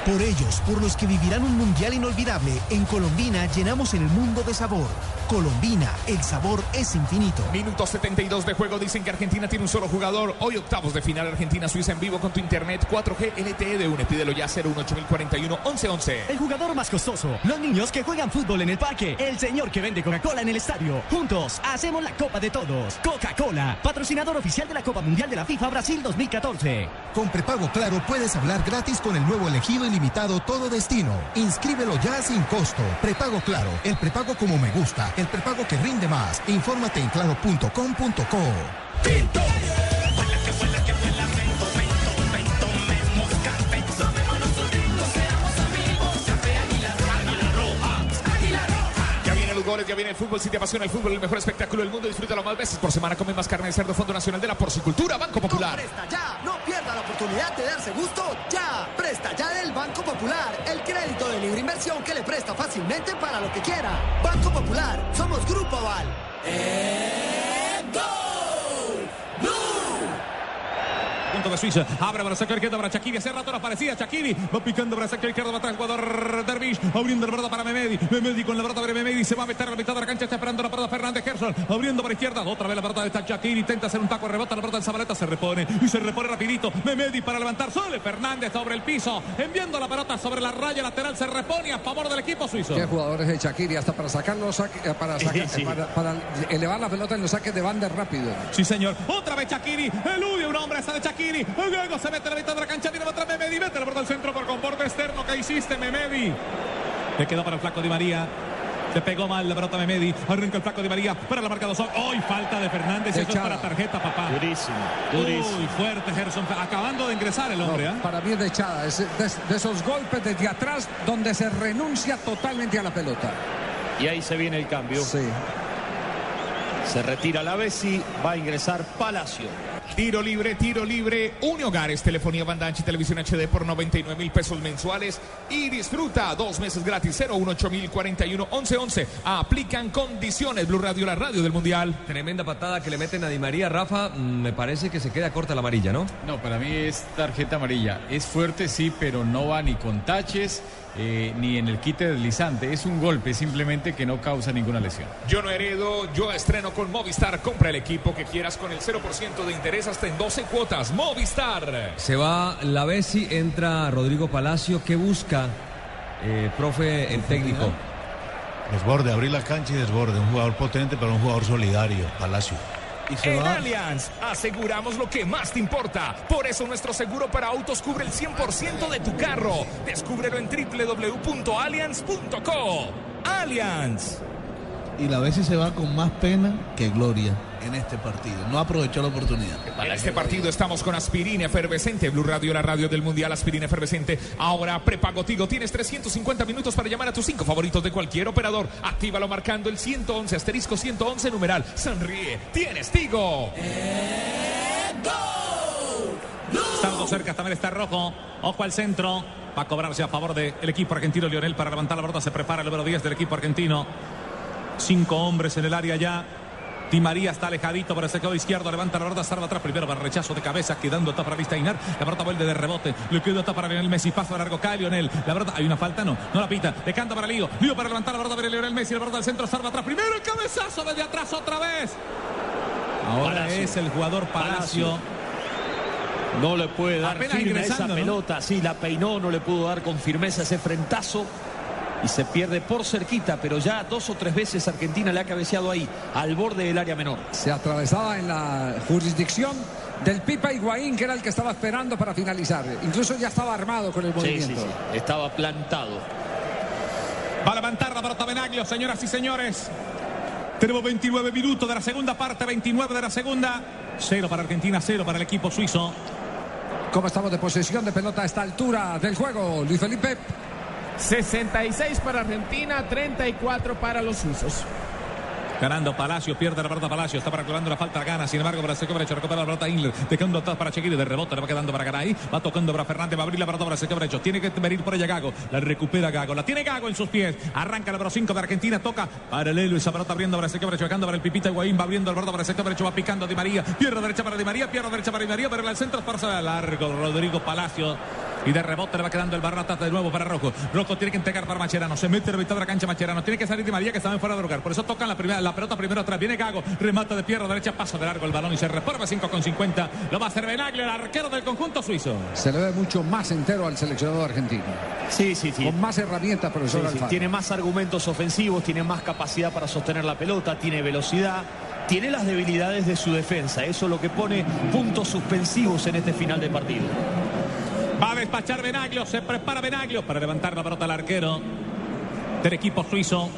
Por ellos, por los que vivirán un mundial inolvidable, en Colombina llenamos el mundo de sabor. Colombina, el sabor es infinito. Minuto 72 de juego. Dicen que Argentina tiene un solo jugador. Hoy octavos de final Argentina-Suiza en vivo con tu internet 4G LTE de UNE. Pídelo ya 018041 1111. El jugador más costoso. Los niños que juegan fútbol en el parque. El señor que vende Coca-Cola en el estadio. Juntos hacemos la Copa de Todos. Coca-Cola, patrocinador oficial de la Copa Mundial de la FIFA Brasil 2014. Con prepago claro puedes hablar gratis con el nuevo elegido ilimitado todo destino. Inscríbelo ya sin costo. Prepago claro, el prepago como me gusta, el prepago que rinde más. Infórmate en claro.com.co. Ya viene el fútbol. Si te apasiona el fútbol, el mejor espectáculo del mundo, disfrútalo más veces por semana. Come más carne de cerdo, Fondo Nacional de la Porcicultura, Banco Popular. Presta ya, no pierda la oportunidad de darse gusto ya. Presta ya del Banco Popular, el crédito de libre inversión que le presta fácilmente para lo que quiera. Banco Popular, somos Grupo Aval. Punto de Suiza. Abre para el sector izquierdo para Shakiri. Hace rato no aparecía Shakiri. Va picando para el sector izquierdo. Va atrás el jugador Dervish. Abriendo la pelota para Memedi. Memedi con la pelota para Memedi. Se va a meter a la mitad de la cancha. Está esperando la pelota Fernández Gerson. Abriendo para izquierda. Otra vez la pelota de Shakiri. Intenta hacer un taco. Rebota la pelota en Zabaleta. Se repone. Y se repone rapidito. Memedi para levantar. Sole Fernández sobre el piso. Enviando la pelota sobre la raya lateral. Se repone a favor del equipo suizo. Qué jugadores de Shakiri hasta para sacarlo, eh, para, sacar- Sí, sí. para, para elevar la pelota en los saques de banda rápido. Sí, señor. Otra vez Shakiri. Elude un hombre. Esa de Luego se mete a la mitad de la cancha. Viene atrás Memedi. Mete la pelota al centro por comporte externo. ¿Qué hiciste, Memedi? Le quedó para el flaco Di María. Se pegó mal la pelota Memedi. Arranca el flaco Di María para la marca 2. ¡Hoy falta de Fernández! Eso es Echada. para tarjeta, papá. Durísimo, durísimo. Uy, fuerte Gerson. Acabando de ingresar el hombre, No, ¿ah? Para mí es de echada, es de, de esos golpes desde atrás donde se renuncia totalmente a la pelota. Y ahí se viene el cambio. Sí. Se retira la Bessi, va a ingresar Palacio. Tiro libre, tiro libre. Une Hogares, telefonía banda ancha y televisión HD por 99 mil pesos mensuales. Y disfruta dos meses gratis. 018 mil 41 11 11. Aplican condiciones. Blue Radio, la radio del Mundial. Tremenda patada que le meten a Di María. Rafa, mm, me parece que se queda corta la amarilla, ¿no? No, para mí es tarjeta amarilla. Es fuerte, sí, pero no va ni con taches eh, ni en el quite deslizante. Es un golpe simplemente que no causa ninguna lesión. Yo no heredo, yo estreno con Movistar. Compra el equipo que quieras con el 0% de interés hasta en 12 cuotas. Movistar. Se va la Bessi, entra Rodrigo Palacio. ¿Qué busca, eh, profe, el técnico? Desborde, abrir la cancha y desborde. Un jugador potente, pero un jugador solidario. Palacio. En Allianz aseguramos lo que más te importa. Por eso nuestro seguro para autos cubre el 100% de tu carro. Descúbrelo en www.allianz.co. Allianz. Y la Bessi se va con más pena que gloria en este partido. No aprovechó la oportunidad. Para este partido estamos con Aspirina Efervescente, Blue Radio, la radio del Mundial, Aspirina Efervescente. Ahora prepago Tigo, tienes 350 minutos para llamar a tus cinco favoritos de cualquier operador. Actívalo marcando el 111, asterisco 111 numeral. Sonríe, tienes Tigo. Está Estando cerca también está Rojo. Ojo al centro. Va a cobrarse a favor del equipo argentino Lionel para levantar la pelota. Se prepara el número 10 del equipo argentino. Cinco hombres en el área ya. Di María está alejadito por el sector izquierdo. Levanta la pelota, salva atrás. Primero para rechazo de cabeza, quedando está para Vista Inar. La pelota vuelve de rebote. Le queda está para Lionel Messi. Paso largo, cae Lionel. La pelota, hay una falta, no. No la pita. Le canta para Lío. Lío para levantar la pelota para Lionel Messi. La pelota al centro, salva atrás. Primero el cabezazo desde atrás otra vez. Ahora Palacio. es el jugador Palacio. No le puede dar Apenas firme a esa pelota. Sí, la peinó, no le pudo dar con firmeza ese frentazo. Y se pierde por cerquita, pero ya dos o tres veces Argentina le ha cabeceado ahí, al borde del área menor. Se atravesaba en la jurisdicción del Pipa Higuaín, que era el que estaba esperando para finalizar. Incluso ya estaba armado con el Sí, sí, movimiento. sí. Estaba plantado. Va a levantar la pelota Benaglio, señoras y señores. Tenemos 29 minutos de la segunda parte, 29 de la segunda. Cero para Argentina, cero para el equipo suizo. ¿Cómo estamos de posesión de pelota a esta altura del juego, Luis Felipe? 66 para Argentina, 34 para los suizos. Ganando Palacio, pierde la pelota Palacio, está para clavando la falta, gana, sin embargo, para el sector derecho, recupera la pelota Inler, dejando atrás para Chequiri, de rebote, le va quedando para Garay, va tocando para Fernández, va a abrir la pelota para el sector derecho, tiene que venir por ella Gago, la recupera Gago, la tiene Gago en sus pies, arranca el número 5 de Argentina, toca paralelo, esa pelota abriendo para el sector derecho, dejando para el Pipita Higuaín, va abriendo para el sector derecho, va picando Di María, pierde derecha para Di María, pierde derecha para Di María, pero el centro es para largo, Rodrigo Palacio. Y de rebote le va quedando el balón atrás de nuevo para Rojo. Rojo tiene que entregar para Macherano. Se mete de la cancha Macherano. Tiene que salir Di María que está en fuera de lugar. Por eso tocan la, primera, la pelota primero atrás. Viene Gago. Remata de pierna derecha. Paso de largo el balón y se reforma 5 con 50. Lo va a hacer Benaglio, el arquero del conjunto suizo. Se le ve mucho más entero al seleccionador argentino. Sí, sí, sí. Con más herramientas, profesor Sí, sí, Alfaro. Tiene más argumentos ofensivos, tiene más capacidad para sostener la pelota, tiene velocidad, tiene las debilidades de su defensa. Eso es lo que pone puntos suspensivos en este final de partido. Va a despachar Benaglio. Se prepara Benaglio para levantar la pelota al arquero del equipo suizo.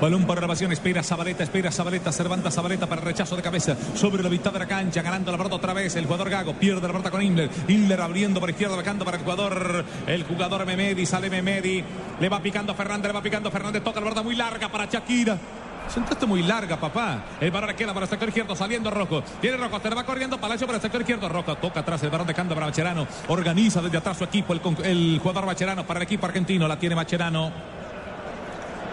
Balón por elevación, espera Zabaleta, espera Zabaleta, Cervanta Zabaleta para el rechazo de cabeza sobre la mitad de la cancha, ganando la pelota otra vez. El jugador Gago pierde la pelota con Inler. Inler abriendo por izquierda, bajando para el jugador, el jugador Memedi, sale Memedi, le va picando Fernández, le va picando Fernández, toca la pelota muy larga para Shakira. Sentaste muy larga, papá. El balón queda para el sector izquierdo, saliendo Rojo. Viene Rojo, se va corriendo Palacio para el sector izquierdo. Rojo toca atrás el balón dejando para Macherano. Organiza desde atrás su equipo, el, jugador Macherano para el equipo argentino. La tiene Macherano.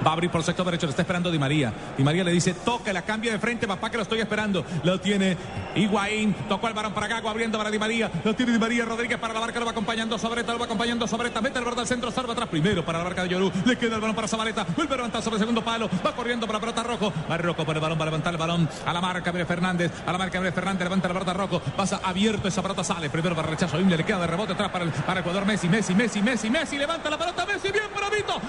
Va a abrir por sector derecho, le está esperando Di María. Di María le dice, toque, la cambia de frente, papá, que lo estoy esperando. Lo tiene Higuaín, tocó el varón para Gago, abriendo para Di María. Lo tiene Di María, Rodríguez para la barca, lo va acompañando Sobreta, lo va acompañando Sobreta. Mete el balón al centro, salva atrás primero para la barca de Yorú. Le queda el balón para Zabaleta, vuelve a levantar sobre el segundo palo. Va corriendo para la pelota Rojo. Va Rojo por el balón, va a levantar el balón a la marca, viene Fernández. A la marca, viene Fernández, levanta la pelota Rojo. Pasa abierto, esa pelota sale. Primero para el rechazo, Imle le queda de rebote atrás para el, para el jugador Messi. Messi, Messi, Messi, Messi. Levanta la pelota, Messi, bien bravito.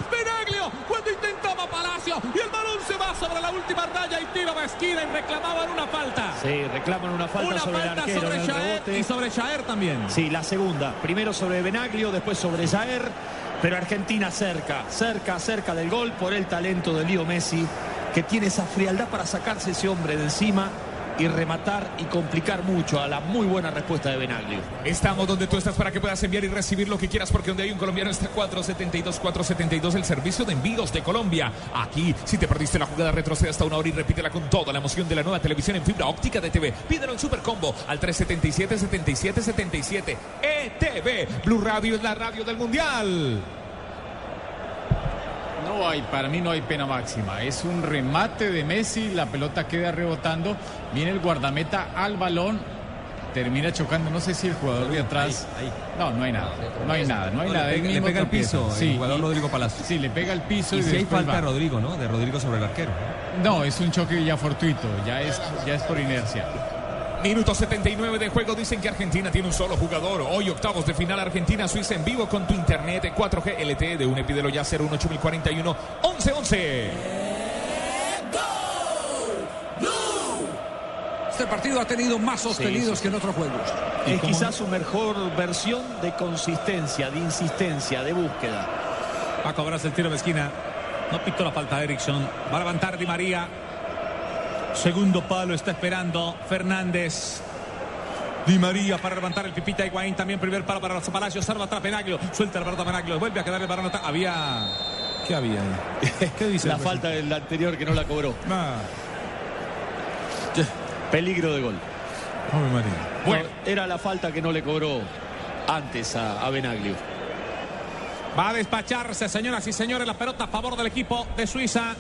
Cuando intentaba Palacio. Y el balón se va sobre la última raya y tira a esquina y reclamaban una falta. Sí, reclaman una falta Una sobre el falta arquero sobre el Jaer rebote. y sobre Jaer también. Sí, la segunda. Primero sobre Benaglio, después sobre Jaer. Pero Argentina cerca, cerca, cerca del gol por el talento de Leo Messi, que tiene esa frialdad para sacarse ese hombre de encima y rematar y complicar mucho a la muy buena respuesta de Benaglio. Estamos donde tú estás para que puedas enviar y recibir lo que quieras, porque donde hay un colombiano está 472, 472, el servicio de envíos de Colombia. Aquí, si te perdiste la jugada, retrocede hasta una hora y repítela con toda la emoción de la nueva televisión en fibra óptica de TV. Pídelo en Super Combo al 377 77 77 ETV. Blue Radio es la radio del Mundial. No hay, para mí no hay pena máxima. Es un remate de Messi, la pelota queda rebotando, viene el guardameta al balón, termina chocando. No sé si el jugador de atrás. No, no hay nada. No hay nada, no hay nada. le pega- le pega tropieza. piso el jugador Rodrigo Palacio. Sí, le pega al piso y, Y si hay falta va. Rodrigo, ¿no? De Rodrigo sobre el arquero. No, es un choque ya fortuito, ya es, ya es por inercia. Minuto 79 de juego. Dicen que Argentina tiene un solo jugador. Hoy octavos de final Argentina-Suiza en vivo con tu internet 4G LTE de un epidelo ya 018041 1111. Este partido ha tenido más sostenidos que en otros juegos. Es quizás su mejor versión de consistencia, de insistencia, de búsqueda. Va a cobrarse el tiro de esquina. No pitó la falta Erickson. Va a levantar Di María. Segundo palo está esperando Fernández. Di María para levantar el pipita Higuaín. También primer palo para los Palacios. Salva atrás Penaglio. Suelta el pelota Penaglio. Vuelve a quedar el balón. Había. ¿Qué había ahí? ¿Qué dice? La falta del anterior que no la cobró. Ah. Peligro de gol. María. Bueno, era la falta que no le cobró antes a, a Benaglio. Va a despacharse, señoras y señores, la pelota a favor del equipo de Suiza.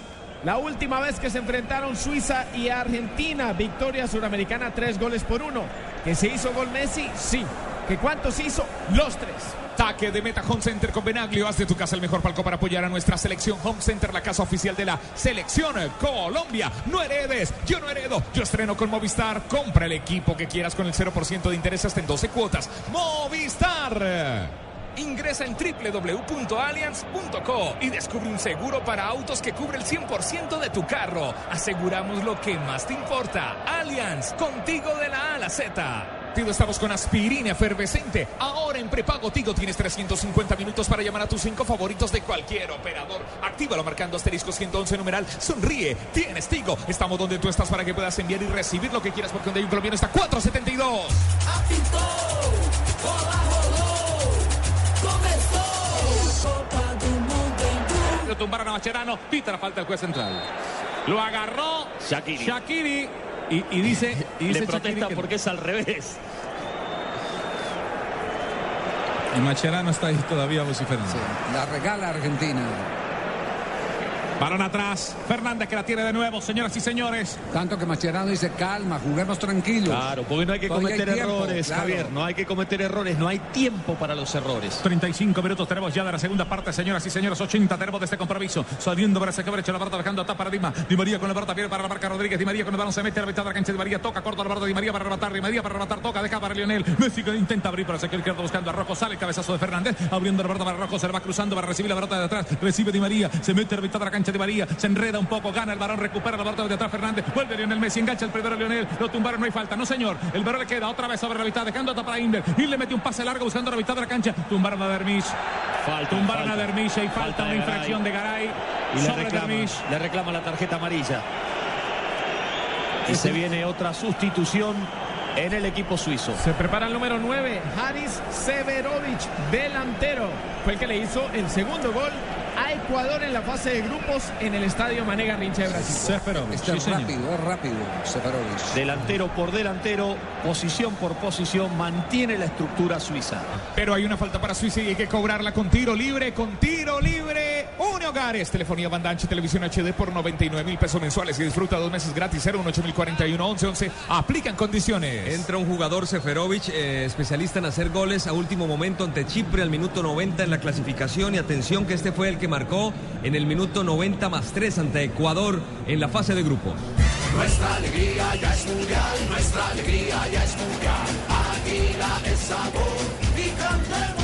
La última vez que se enfrentaron Suiza y Argentina, victoria suramericana, tres goles por uno. ¿Que se hizo gol Messi? Sí. ¿Que cuántos hizo? Los tres. Taque de meta Home Center con Benaglio. Haz de tu casa el mejor palco para apoyar a nuestra selección. Home Center, la casa oficial de la selección Colombia. No heredes, yo no heredo. Yo estreno con Movistar. Compra el equipo que quieras con el 0% de interés hasta en 12 cuotas. Movistar. Ingresa en www.allianz.co y descubre un seguro para autos que cubre el 100% de tu carro. Aseguramos lo que más te importa. Allianz, contigo de la A a la Z. Tigo, estamos con aspirina efervescente. Ahora en prepago Tigo tienes 350 minutos para llamar a tus cinco favoritos de cualquier operador. Actívalo marcando asterisco 111 numeral. Sonríe. Tienes Tigo. Estamos donde tú estás para que puedas enviar y recibir lo que quieras porque donde hay un colombiano está 472. Lo tumbaron a Macherano. Pita la falta del juez central. Lo agarró Shakiri. Shakiri. Y, y dice, y dice Le protesta que- porque es al revés. Y Macherano está ahí todavía vociferando. La regala Argentina. Balón atrás. Fernández que la tiene de nuevo, señoras y señores. Tanto que Mascherano dice calma, juguemos tranquilos. Claro, porque no hay que Todavía cometer hay tiempo, errores, claro. Javier. No hay que cometer errores. No hay tiempo para los errores. 35 minutos tenemos ya de la segunda parte, señoras y señores. 80 tenemos de este compromiso. Saliendo para ese derecho la barra dejando a para Dima. Di María con la barra viene para la marca Rodríguez. Di María con el balón se mete a la mitad de la cancha. Di María toca, corta la barra Di María para rematar. Di María para rematar, toca, deja para Lionel. Messi que intenta abrir para sector izquierdo buscando a Rojo. Sale el cabezazo de Fernández. Abriendo la barra para Rojo. Se le va cruzando para recibir la barra de atrás. Recibe Di María. Se mete a la mitad de la cancha Di María. Se enreda un poco. Gana el balón. Recupera la barra de atrás Fernández. Vuelve Lionel Messi. Engancha el primero Lionel. Lo tumbaron. No hay falta. No, señor. El balón le queda otra vez sobre la mitad. Dejando a para Inder. Y le mete un pase largo buscando la mitad de la cancha. Tumbaron a Dermish. Falta, Tumbaron falta. a Dermish. Y falta, Falta una de infracción de Garay. Y le sobre reclama, Dermish. le reclama la tarjeta amarilla. Y se viene otra sustitución en el equipo suizo. Se prepara el número 9, Haris Severovic, delantero. Fue el que le hizo el segundo gol a Ecuador en la fase de grupos en el estadio Mané Garrincha de Brasil. Seferovic. Este es rápido, es rápido, Seferovic. Delantero por delantero, posición por posición, mantiene la estructura suiza. Pero hay una falta para Suiza y hay que cobrarla con tiro libre, con tiro libre. Une Hogares, telefonía banda ancha y televisión HD por 99 mil pesos mensuales y disfruta dos meses gratis. 018041 1111. Aplican condiciones. Entra un jugador Seferovic, eh, especialista en hacer goles a último momento ante Chipre al minuto 90 en la clasificación y atención que este fue el que marcó en el minuto 90 más 3 ante Ecuador en la fase de grupos. Nuestra alegría ya es mundial, nuestra alegría ya es mundial. Águila es sabor y cantemos.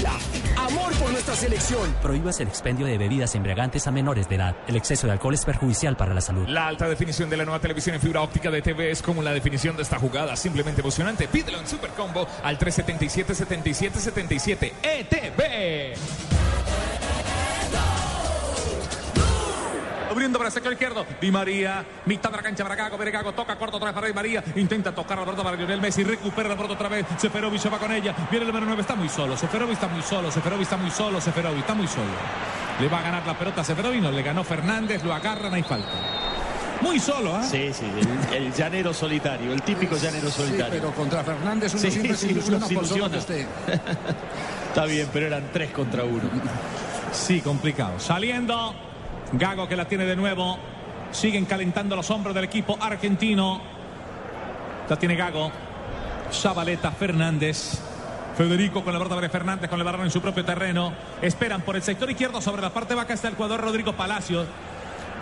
Águila, amor por nuestra selección. Prohíbas el expendio de bebidas embriagantes a menores de edad. El exceso de alcohol es perjudicial para la salud. La alta definición de la nueva televisión en fibra óptica de TV es como la definición de esta jugada, simplemente emocionante. Pídelo en Super Combo al 377-7777 ETV. Abriendo para el sector izquierdo. Di María. Mitad de la cancha para Gago. Viene Gago. Toca corto otra vez para Di María. Intenta tocar la pelota para Lionel Messi. Recupera la pelota otra vez. Seferovic se va con ella. Viene el número 9. Está muy solo. Seferovic está muy solo. Seferovic está muy solo. Seferovic está muy solo. Le va a ganar la pelota a Seferovic. No le ganó Fernández. Lo agarran. Hay falta. Muy solo, ¿ah? Sí, sí, el, el llanero solitario, el típico llanero Sí, solitario. pero contra Fernández uno Sí, siempre se sí, uno ilusiona se por ilusiona. que esté. Está bien, pero eran tres contra uno. Sí, complicado. Saliendo. Gago que la tiene de nuevo. Siguen calentando los hombros del equipo argentino. La tiene Gago. Zabaleta Fernández. Federico con la pelota de Fernández con el balón en su propio terreno. Esperan por el sector izquierdo sobre la parte baja está el jugador Rodrigo Palacios.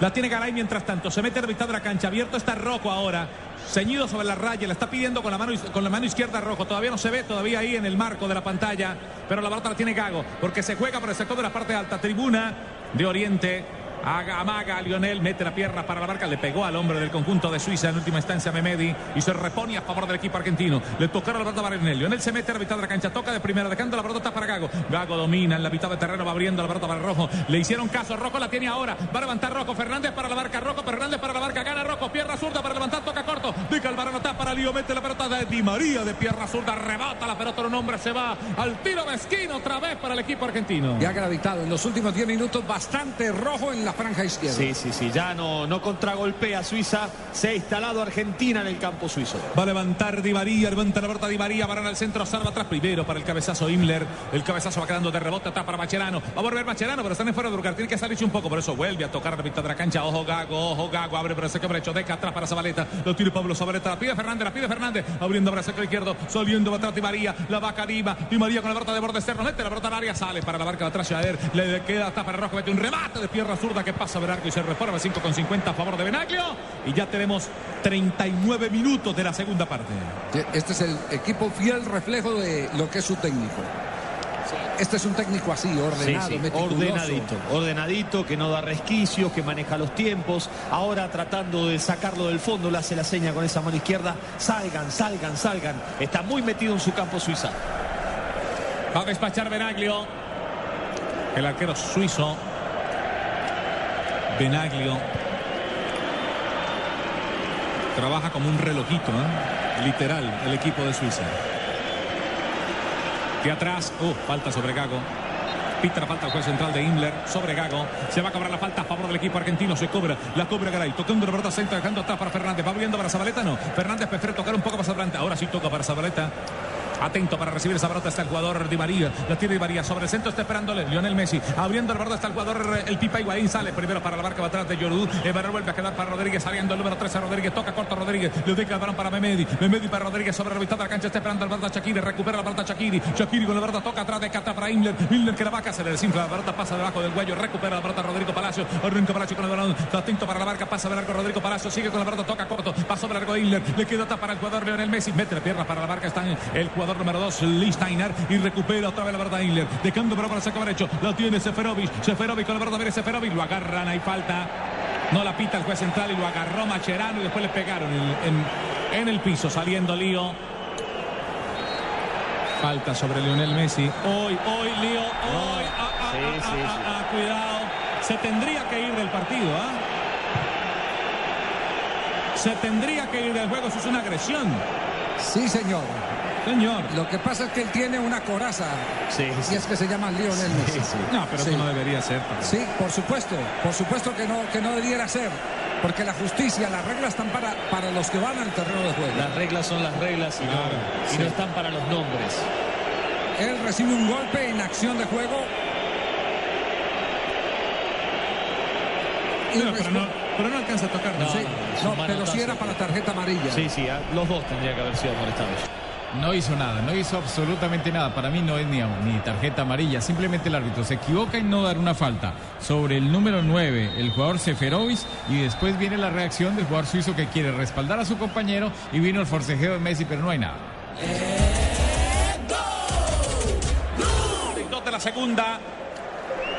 La tiene Garay mientras tanto. Se mete a la mitad de la cancha. Abierto está Rojo ahora. Ceñido sobre la raya. La está pidiendo con la mano, con la mano izquierda Rojo. Todavía no se ve, todavía ahí en el marco de la pantalla. Pero la pelota la tiene Gago. Porque se juega por el sector de la parte alta. Tribuna de Oriente. Haga, amaga, Lionel mete la pierna para la marca, le pegó al hombre del conjunto de Suiza en última instancia Memedi y se repone a favor del equipo argentino. Le tocaron la pelota para Lionel. Lionel se mete a la mitad de la cancha, toca de primera, dejando la pelota para Gago. Gago domina en la mitad de terreno, va abriendo la pelota para Rojo. Le hicieron caso, Rojo la tiene ahora. Va a levantar Rojo, Fernández para la marca, Rojo, Fernández para la marca, gana Rojo, pierna zurda para levantar, toca corto. Dica el varón está para Lío, mete la pelota de Di María de pierna zurda, rebata la pelota, un hombre se va al tiro de esquina otra vez para el equipo argentino. Ya gravitado en los últimos 10 minutos bastante rojo en la franja izquierda. Sí, sí, sí, ya no, no contragolpea Suiza, se ha instalado Argentina en el campo suizo. Va a levantar Di María, levanta la pelota Di María, para el centro, salva atrás primero para el cabezazo Himmler. El cabezazo va quedando de rebote atrás para Macherano. Va a volver Macherano, pero están en fuera de lugar. Tiene que salirse un poco, por eso vuelve a tocar la mitad de la cancha. Ojo Gago, ojo Gago, abre para ese brecho. Deca atrás para Zabaleta. Lo tiene Pablo Zabaleta. La pide Fernández, la pide Fernández. Abriendo para el sector izquierdo, saliendo atrás Di María. La va Karima. Di María con la pelota de borde externo. Mete la pelota al área, sale para la barca de atrás. Jader. Le queda hasta para Rojo. Mete un remate de pierna zurda que pasa a ver arco y se reforma 5 con 50 a favor de Benaglio. Y ya tenemos 39 minutos de la segunda parte. Este es el equipo fiel reflejo de lo que es su técnico. Este es un técnico así, ordenado, Sí, sí, meticuloso. ordenadito, ordenadito, que no da resquicios, que maneja los tiempos. Ahora tratando de sacarlo del fondo, le hace la seña con esa mano izquierda. Salgan, salgan, salgan. Está muy metido en su campo Suiza. Va a despachar Benaglio. El arquero suizo. Benaglio. Trabaja como un relojito, ¿eh? literal, el equipo de Suiza. De atrás, uh, falta sobre Gago. Pita la falta al juez central de Himmler sobre Gago. Se va a cobrar la falta a favor del equipo argentino. Se cobra, la cobra Garay. Tocando la pelota centro, dejando atrás para Fernández. Va abriendo para Zabaleta, no. Fernández prefiere tocar un poco más adelante. Ahora sí toca para Zabaleta. Atento para recibir esa pelota está el jugador Di María. La tiene Di María. Sobre el centro está esperándole Lionel Messi. Abriendo el borde está el jugador el Pipa Higuaín. Sale primero para la barca va atrás de Yorudú. El balón vuelve a quedar para Rodríguez. Saliendo el número 13 Rodríguez. Toca corto Rodríguez. Le deja el balón para Memedi. Memedi para Rodríguez sobre la mitad de la cancha. Está esperando el balón Shakiri. Recupera la pelota Shakiri. Shakiri con la pelota toca atrás de Cata para. Himmler que la vaca se le desinfla. La pelota pasa debajo del cuello. Recupera la pelota Rodrigo Palacio. Arranca Palacio con el balón. Está atento para la barca. Pasa de largo Rodrigo Palacio. Sigue con la pelota. Toca corto. Pasó de largo. Le queda para el jugador Lionel Messi. Mete la pierna para la barca. Está el jugador número 2. Steiner y recupera otra vez la verdad Himmler. Dejando pero para sacar derecho. La tiene Seferovic. Seferovic con la verdad viene Seferovic. Lo agarran. Hay falta. No la pita el juez central y lo agarró Macherano y después le pegaron en, en- en el piso saliendo Lío. Falta sobre Lionel Messi. Hoy, hoy, Lío. Hoy. Ah, ah, Sí, ah, sí, ah, sí. ah, cuidado. Se tendría que ir del partido, ¿ah? Se tendría que ir del juego. Eso es una agresión. Sí, señor. Señor. Lo que pasa es que él tiene una coraza. Sí, Y es que se llama Lionel Messi. No, pero eso no debería ser. Sí, por supuesto. Por supuesto que no, que no debiera ser. Porque la justicia, las reglas están para, para los que van al terreno de juego. Las reglas son las reglas y, no, y no están para los nombres. Él recibe un golpe en acción de juego. No, pero, no, pero no alcanza a tocar. Sí, no, pero sí era para tarjeta amarilla. Sí, sí, los dos tendrían que haber sido molestados. No hizo nada, no hizo absolutamente nada. Para mí no es ni, ni tarjeta amarilla. Simplemente el árbitro se equivoca en no dar una falta sobre el número 9, el jugador Seferovic, y después viene la reacción del jugador suizo que quiere respaldar a su compañero y vino el forcejeo de Messi, pero no hay nada. De la segunda.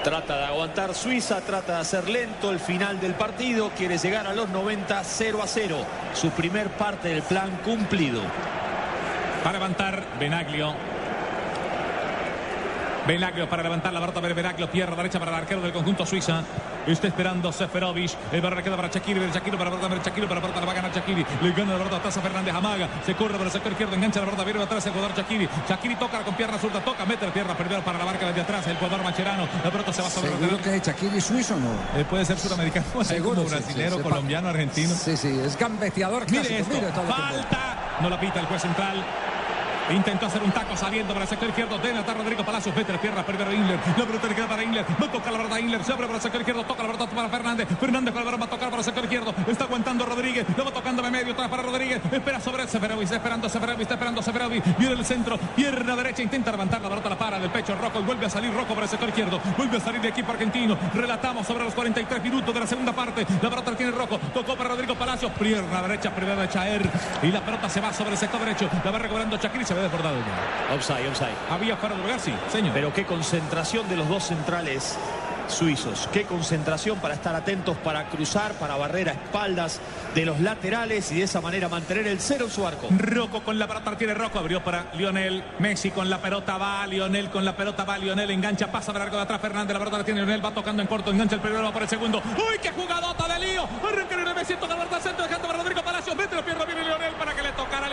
Trata de aguantar Suiza, trata de hacer lento el final del partido, quiere llegar a los 90 0 a 0. Su primer parte del plan cumplido. Para levantar Benaglio. Benaglio para levantar la barra de Benaglio. Tierra derecha para el arquero del conjunto suiza. Está esperando Seferovic. El barra queda para Shakiri. Shakiri para la para Shakiri. Para la la va a ganar Shakiri. Le gana la barra atrás a Fernández Amaga. Se corre para el sector izquierdo. Engancha la barra. Viene atrás el jugador Shakiri. Shakiri toca con pierna zurda. Toca. Mete la pierna primero para la barca desde atrás. El jugador Macherano. La pelota se va sobre el Seguro que es Shakiri suizo o no. Eh, puede ser sudamericano, Seguro, sí, brasilero, colombiano, argentino. Sí, sí, es gambeteador clásico. Mire esto, mire falta. No la pita el juez central. Intentó hacer un taco saliendo para el sector izquierdo. Debe estar Rodrigo Palacios. Mete la pierna primero Ingler. La pelota le queda para Ingler. Va a tocar la verdad Ingler. Se abre para el sector izquierdo. Toca la verdad para Fernández. Fernández con el va a tocar para el sector izquierdo. Está aguantando Rodríguez. Lo va tocando de medio. Atrás para Rodríguez. Espera sobre Seferovic. Está esperando Seferovic. Está esperando Seferovic. Viene el centro. Pierna derecha. Intenta levantar la pelota. La para del pecho Rojo. Y vuelve a salir Rojo para el sector izquierdo. Vuelve a salir de equipo argentino. Relatamos sobre los 43 minutos de la segunda parte. La pelota tiene Rojo. Tocó para Rodrigo Palacios. Pierna derecha. Primero de Chaer. Y la pelota se va sobre el sector derecho. La va recuperando Shakiri. Se Offside, offside. Había fuera de lugar, sí, señor. Pero qué concentración de los dos centrales suizos. Qué concentración para estar atentos, para cruzar, para barrer a espaldas de los laterales y de esa manera mantener el cero en su arco. Rocco con la pelota, tiene Rocco, abrió para Lionel, Messi con la pelota va, Lionel con la pelota va, Lionel engancha, pasa de largo de atrás, Fernández, la pelota la tiene Lionel, va tocando en corto, engancha el primero, va por el segundo, ¡uy, qué jugadota de lío! Arranca Lionel Messi, toca la pelota al centro, dejando para Rodrigo Palacios, mete la pierna, viene Lionel para que le tocara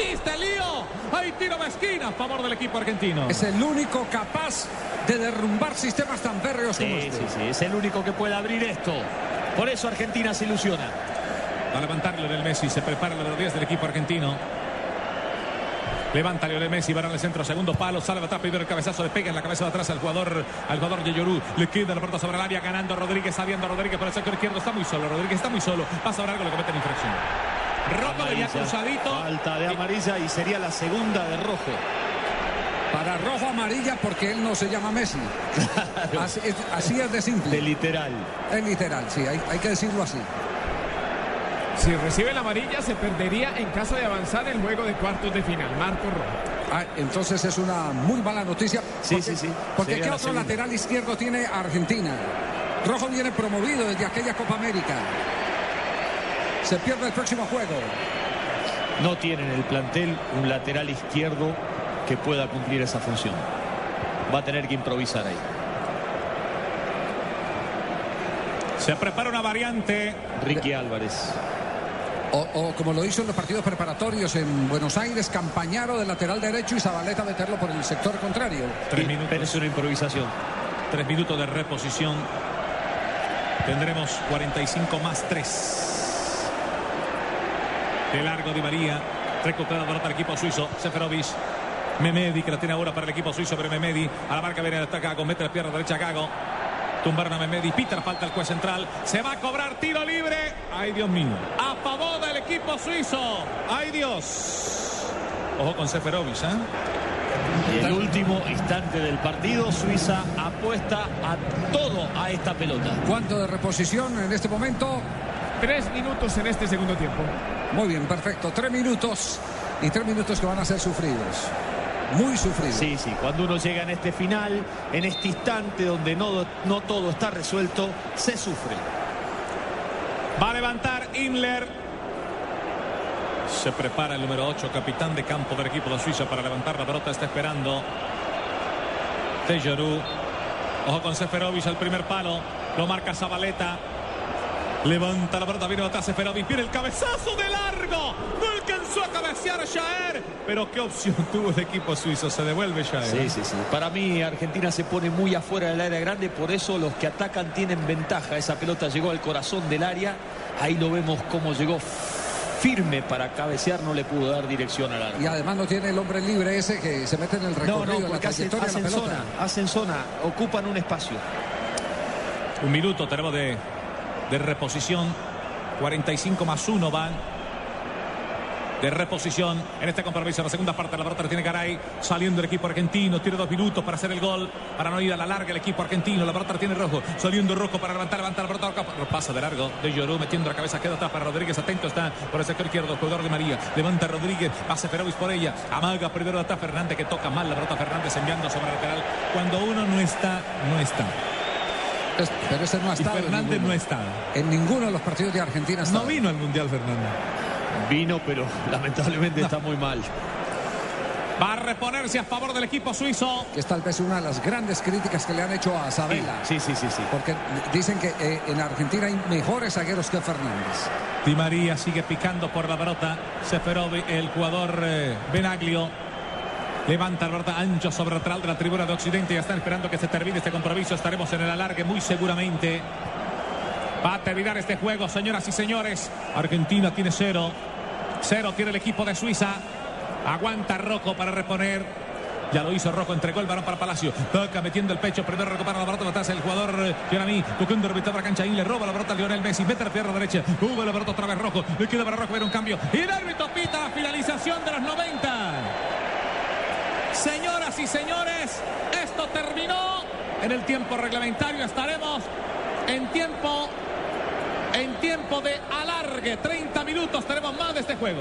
hiciste, lío. Hay tiro de esquina a favor del equipo argentino. Es el único capaz de derrumbar sistemas tan férreos como este. sí, sí, es el único que puede abrir esto. Por eso Argentina se ilusiona. Va a levantar Lionel Messi. Se prepara la días del equipo argentino. Levanta Lionel Messi, va al centro, segundo palo, sale atrás, primero el cabezazo, le pega en la cabeza de atrás al jugador, al jugador de Yoru, le queda la pelota sobre el área, ganando Rodríguez, saliendo Rodríguez por el sector izquierdo, está muy solo, Rodríguez está muy solo, pasa algo, le comete la infracción. Rojo venía cruzadito. Falta de amarilla y sería la segunda de rojo. Para rojo amarilla porque él no se llama Messi. Así, es, así es de simple. De literal. Es literal, sí, hay, hay que decirlo así. Si recibe la amarilla, se perdería en caso de avanzar el juego de cuartos de final. Marco Rojo. Ah, entonces es una muy mala noticia. Sí, porque, sí, sí. Porque Sería ¿qué la otro segunda. lateral izquierdo tiene Argentina? Rojo viene promovido desde aquella Copa América. Se pierde el próximo juego. No tiene en el plantel un lateral izquierdo que pueda cumplir esa función. Va a tener que improvisar ahí. Se prepara una variante. Ricky Álvarez. O, o como lo hizo en los partidos preparatorios en Buenos Aires, Campañaro de lateral derecho y Zabaleta meterlo por el sector contrario. Tres Pero minutos, es una improvisación. tres minutos de reposición. Tendremos 45 más 3. De largo Di María. Recupera la pelota el equipo suizo. Seferovic. Memedi que la tiene ahora para el equipo suizo, pero Memedi a la marca viene está Gago, mete la pierna derecha a Gago. Tumbaron a Memedi, Peter falta el juez central, se va a cobrar tiro libre. Ay Dios mío, a favor del equipo suizo. Ay Dios. Ojo con Seferovic, ¿eh? Y el último instante del partido, Suiza apuesta a todo a esta pelota. ¿Cuánto de reposición en este momento? Tres minutos en este segundo tiempo. Muy bien, perfecto. Tres minutos y tres minutos que van a ser sufridos. Muy sufridos. Sí, sí, cuando uno llega en este final, en este instante donde no, no todo está resuelto, se sufre. Va a levantar Imler. Se prepara el número 8, capitán de campo del equipo de Suiza para levantar la pelota. Está esperando Tejoru. Ojo con Seferovic al primer palo. Lo marca Zabaleta. Levanta la pelota, viene atrás Seferovic. Viene el cabezazo de largo. No alcanzó a cabecear a Jaer. Pero qué opción tuvo el equipo suizo. Se devuelve Jaer. Sí, sí, sí. Para mí Argentina se pone muy afuera del área grande, por eso los que atacan tienen ventaja. Esa pelota llegó al corazón del área. Ahí lo vemos cómo llegó firme para cabecear, no le pudo dar dirección al área. Y además no tiene el hombre libre ese que se mete en el No, recorrido, no, la porque hacen, de hacen la pelota. zona, hacen zona, ocupan un espacio. Un minuto tenemos de, de reposición. 45 más 1 van. De reposición en este compromiso. La segunda parte la pelota la tiene Garay. Saliendo el equipo argentino. Tiene dos minutos para hacer el gol. Para no ir a la larga el equipo argentino. La pelota la tiene rojo. Saliendo rojo para levantar, levantar la pelota. Pasa de largo de Llorú metiendo la cabeza. Queda atrás para Rodríguez. Atento está por el sector izquierdo. El jugador de María. Levanta Rodríguez. Pase Ferovis por ella. Amaga primero atrás Fernández que toca mal la pelota. Fernández enviando sobre el lateral. Cuando uno no está, no está. Es- pero ese no ha Y estado. en Fernández ninguno. no está. En ninguno de los partidos de Argentina ha No vino al Mundial Fernández. Vino, pero lamentablemente está muy mal. Va a reponerse a favor del equipo suizo. Que es tal vez una de las grandes críticas que le han hecho a Sabela. Sí, sí, sí, sí. Porque dicen que eh, en Argentina hay mejores zagueros que Fernández. Di María sigue picando por la pelota. Seferovic, el jugador eh, Benaglio. Levanta la pelota ancho sobre el lateral de la tribuna de Occidente. Ya están esperando que se termine este compromiso. Estaremos en el alargue muy seguramente. Va a terminar este juego, señoras y señores. Argentina tiene cero. Cero tiene el equipo de Suiza. Aguanta Rocco para reponer. Ya lo hizo Rojo, entregó el balón para Palacio. Toca metiendo el pecho. Primero recupera la pelota atrás el jugador Giovanni. Tocando la la cancha. Y le roba la pelota a Lionel Messi. Mete la pierna derecha. Sube la pelota otra vez Rojo. Le queda para Rojo ver un cambio. Y el árbitro pita la finalización de los 90. Señoras y señores, esto terminó en el tiempo reglamentario. Estaremos en tiempo, en tiempo de alargue. 30 minutos tenemos más de este juego.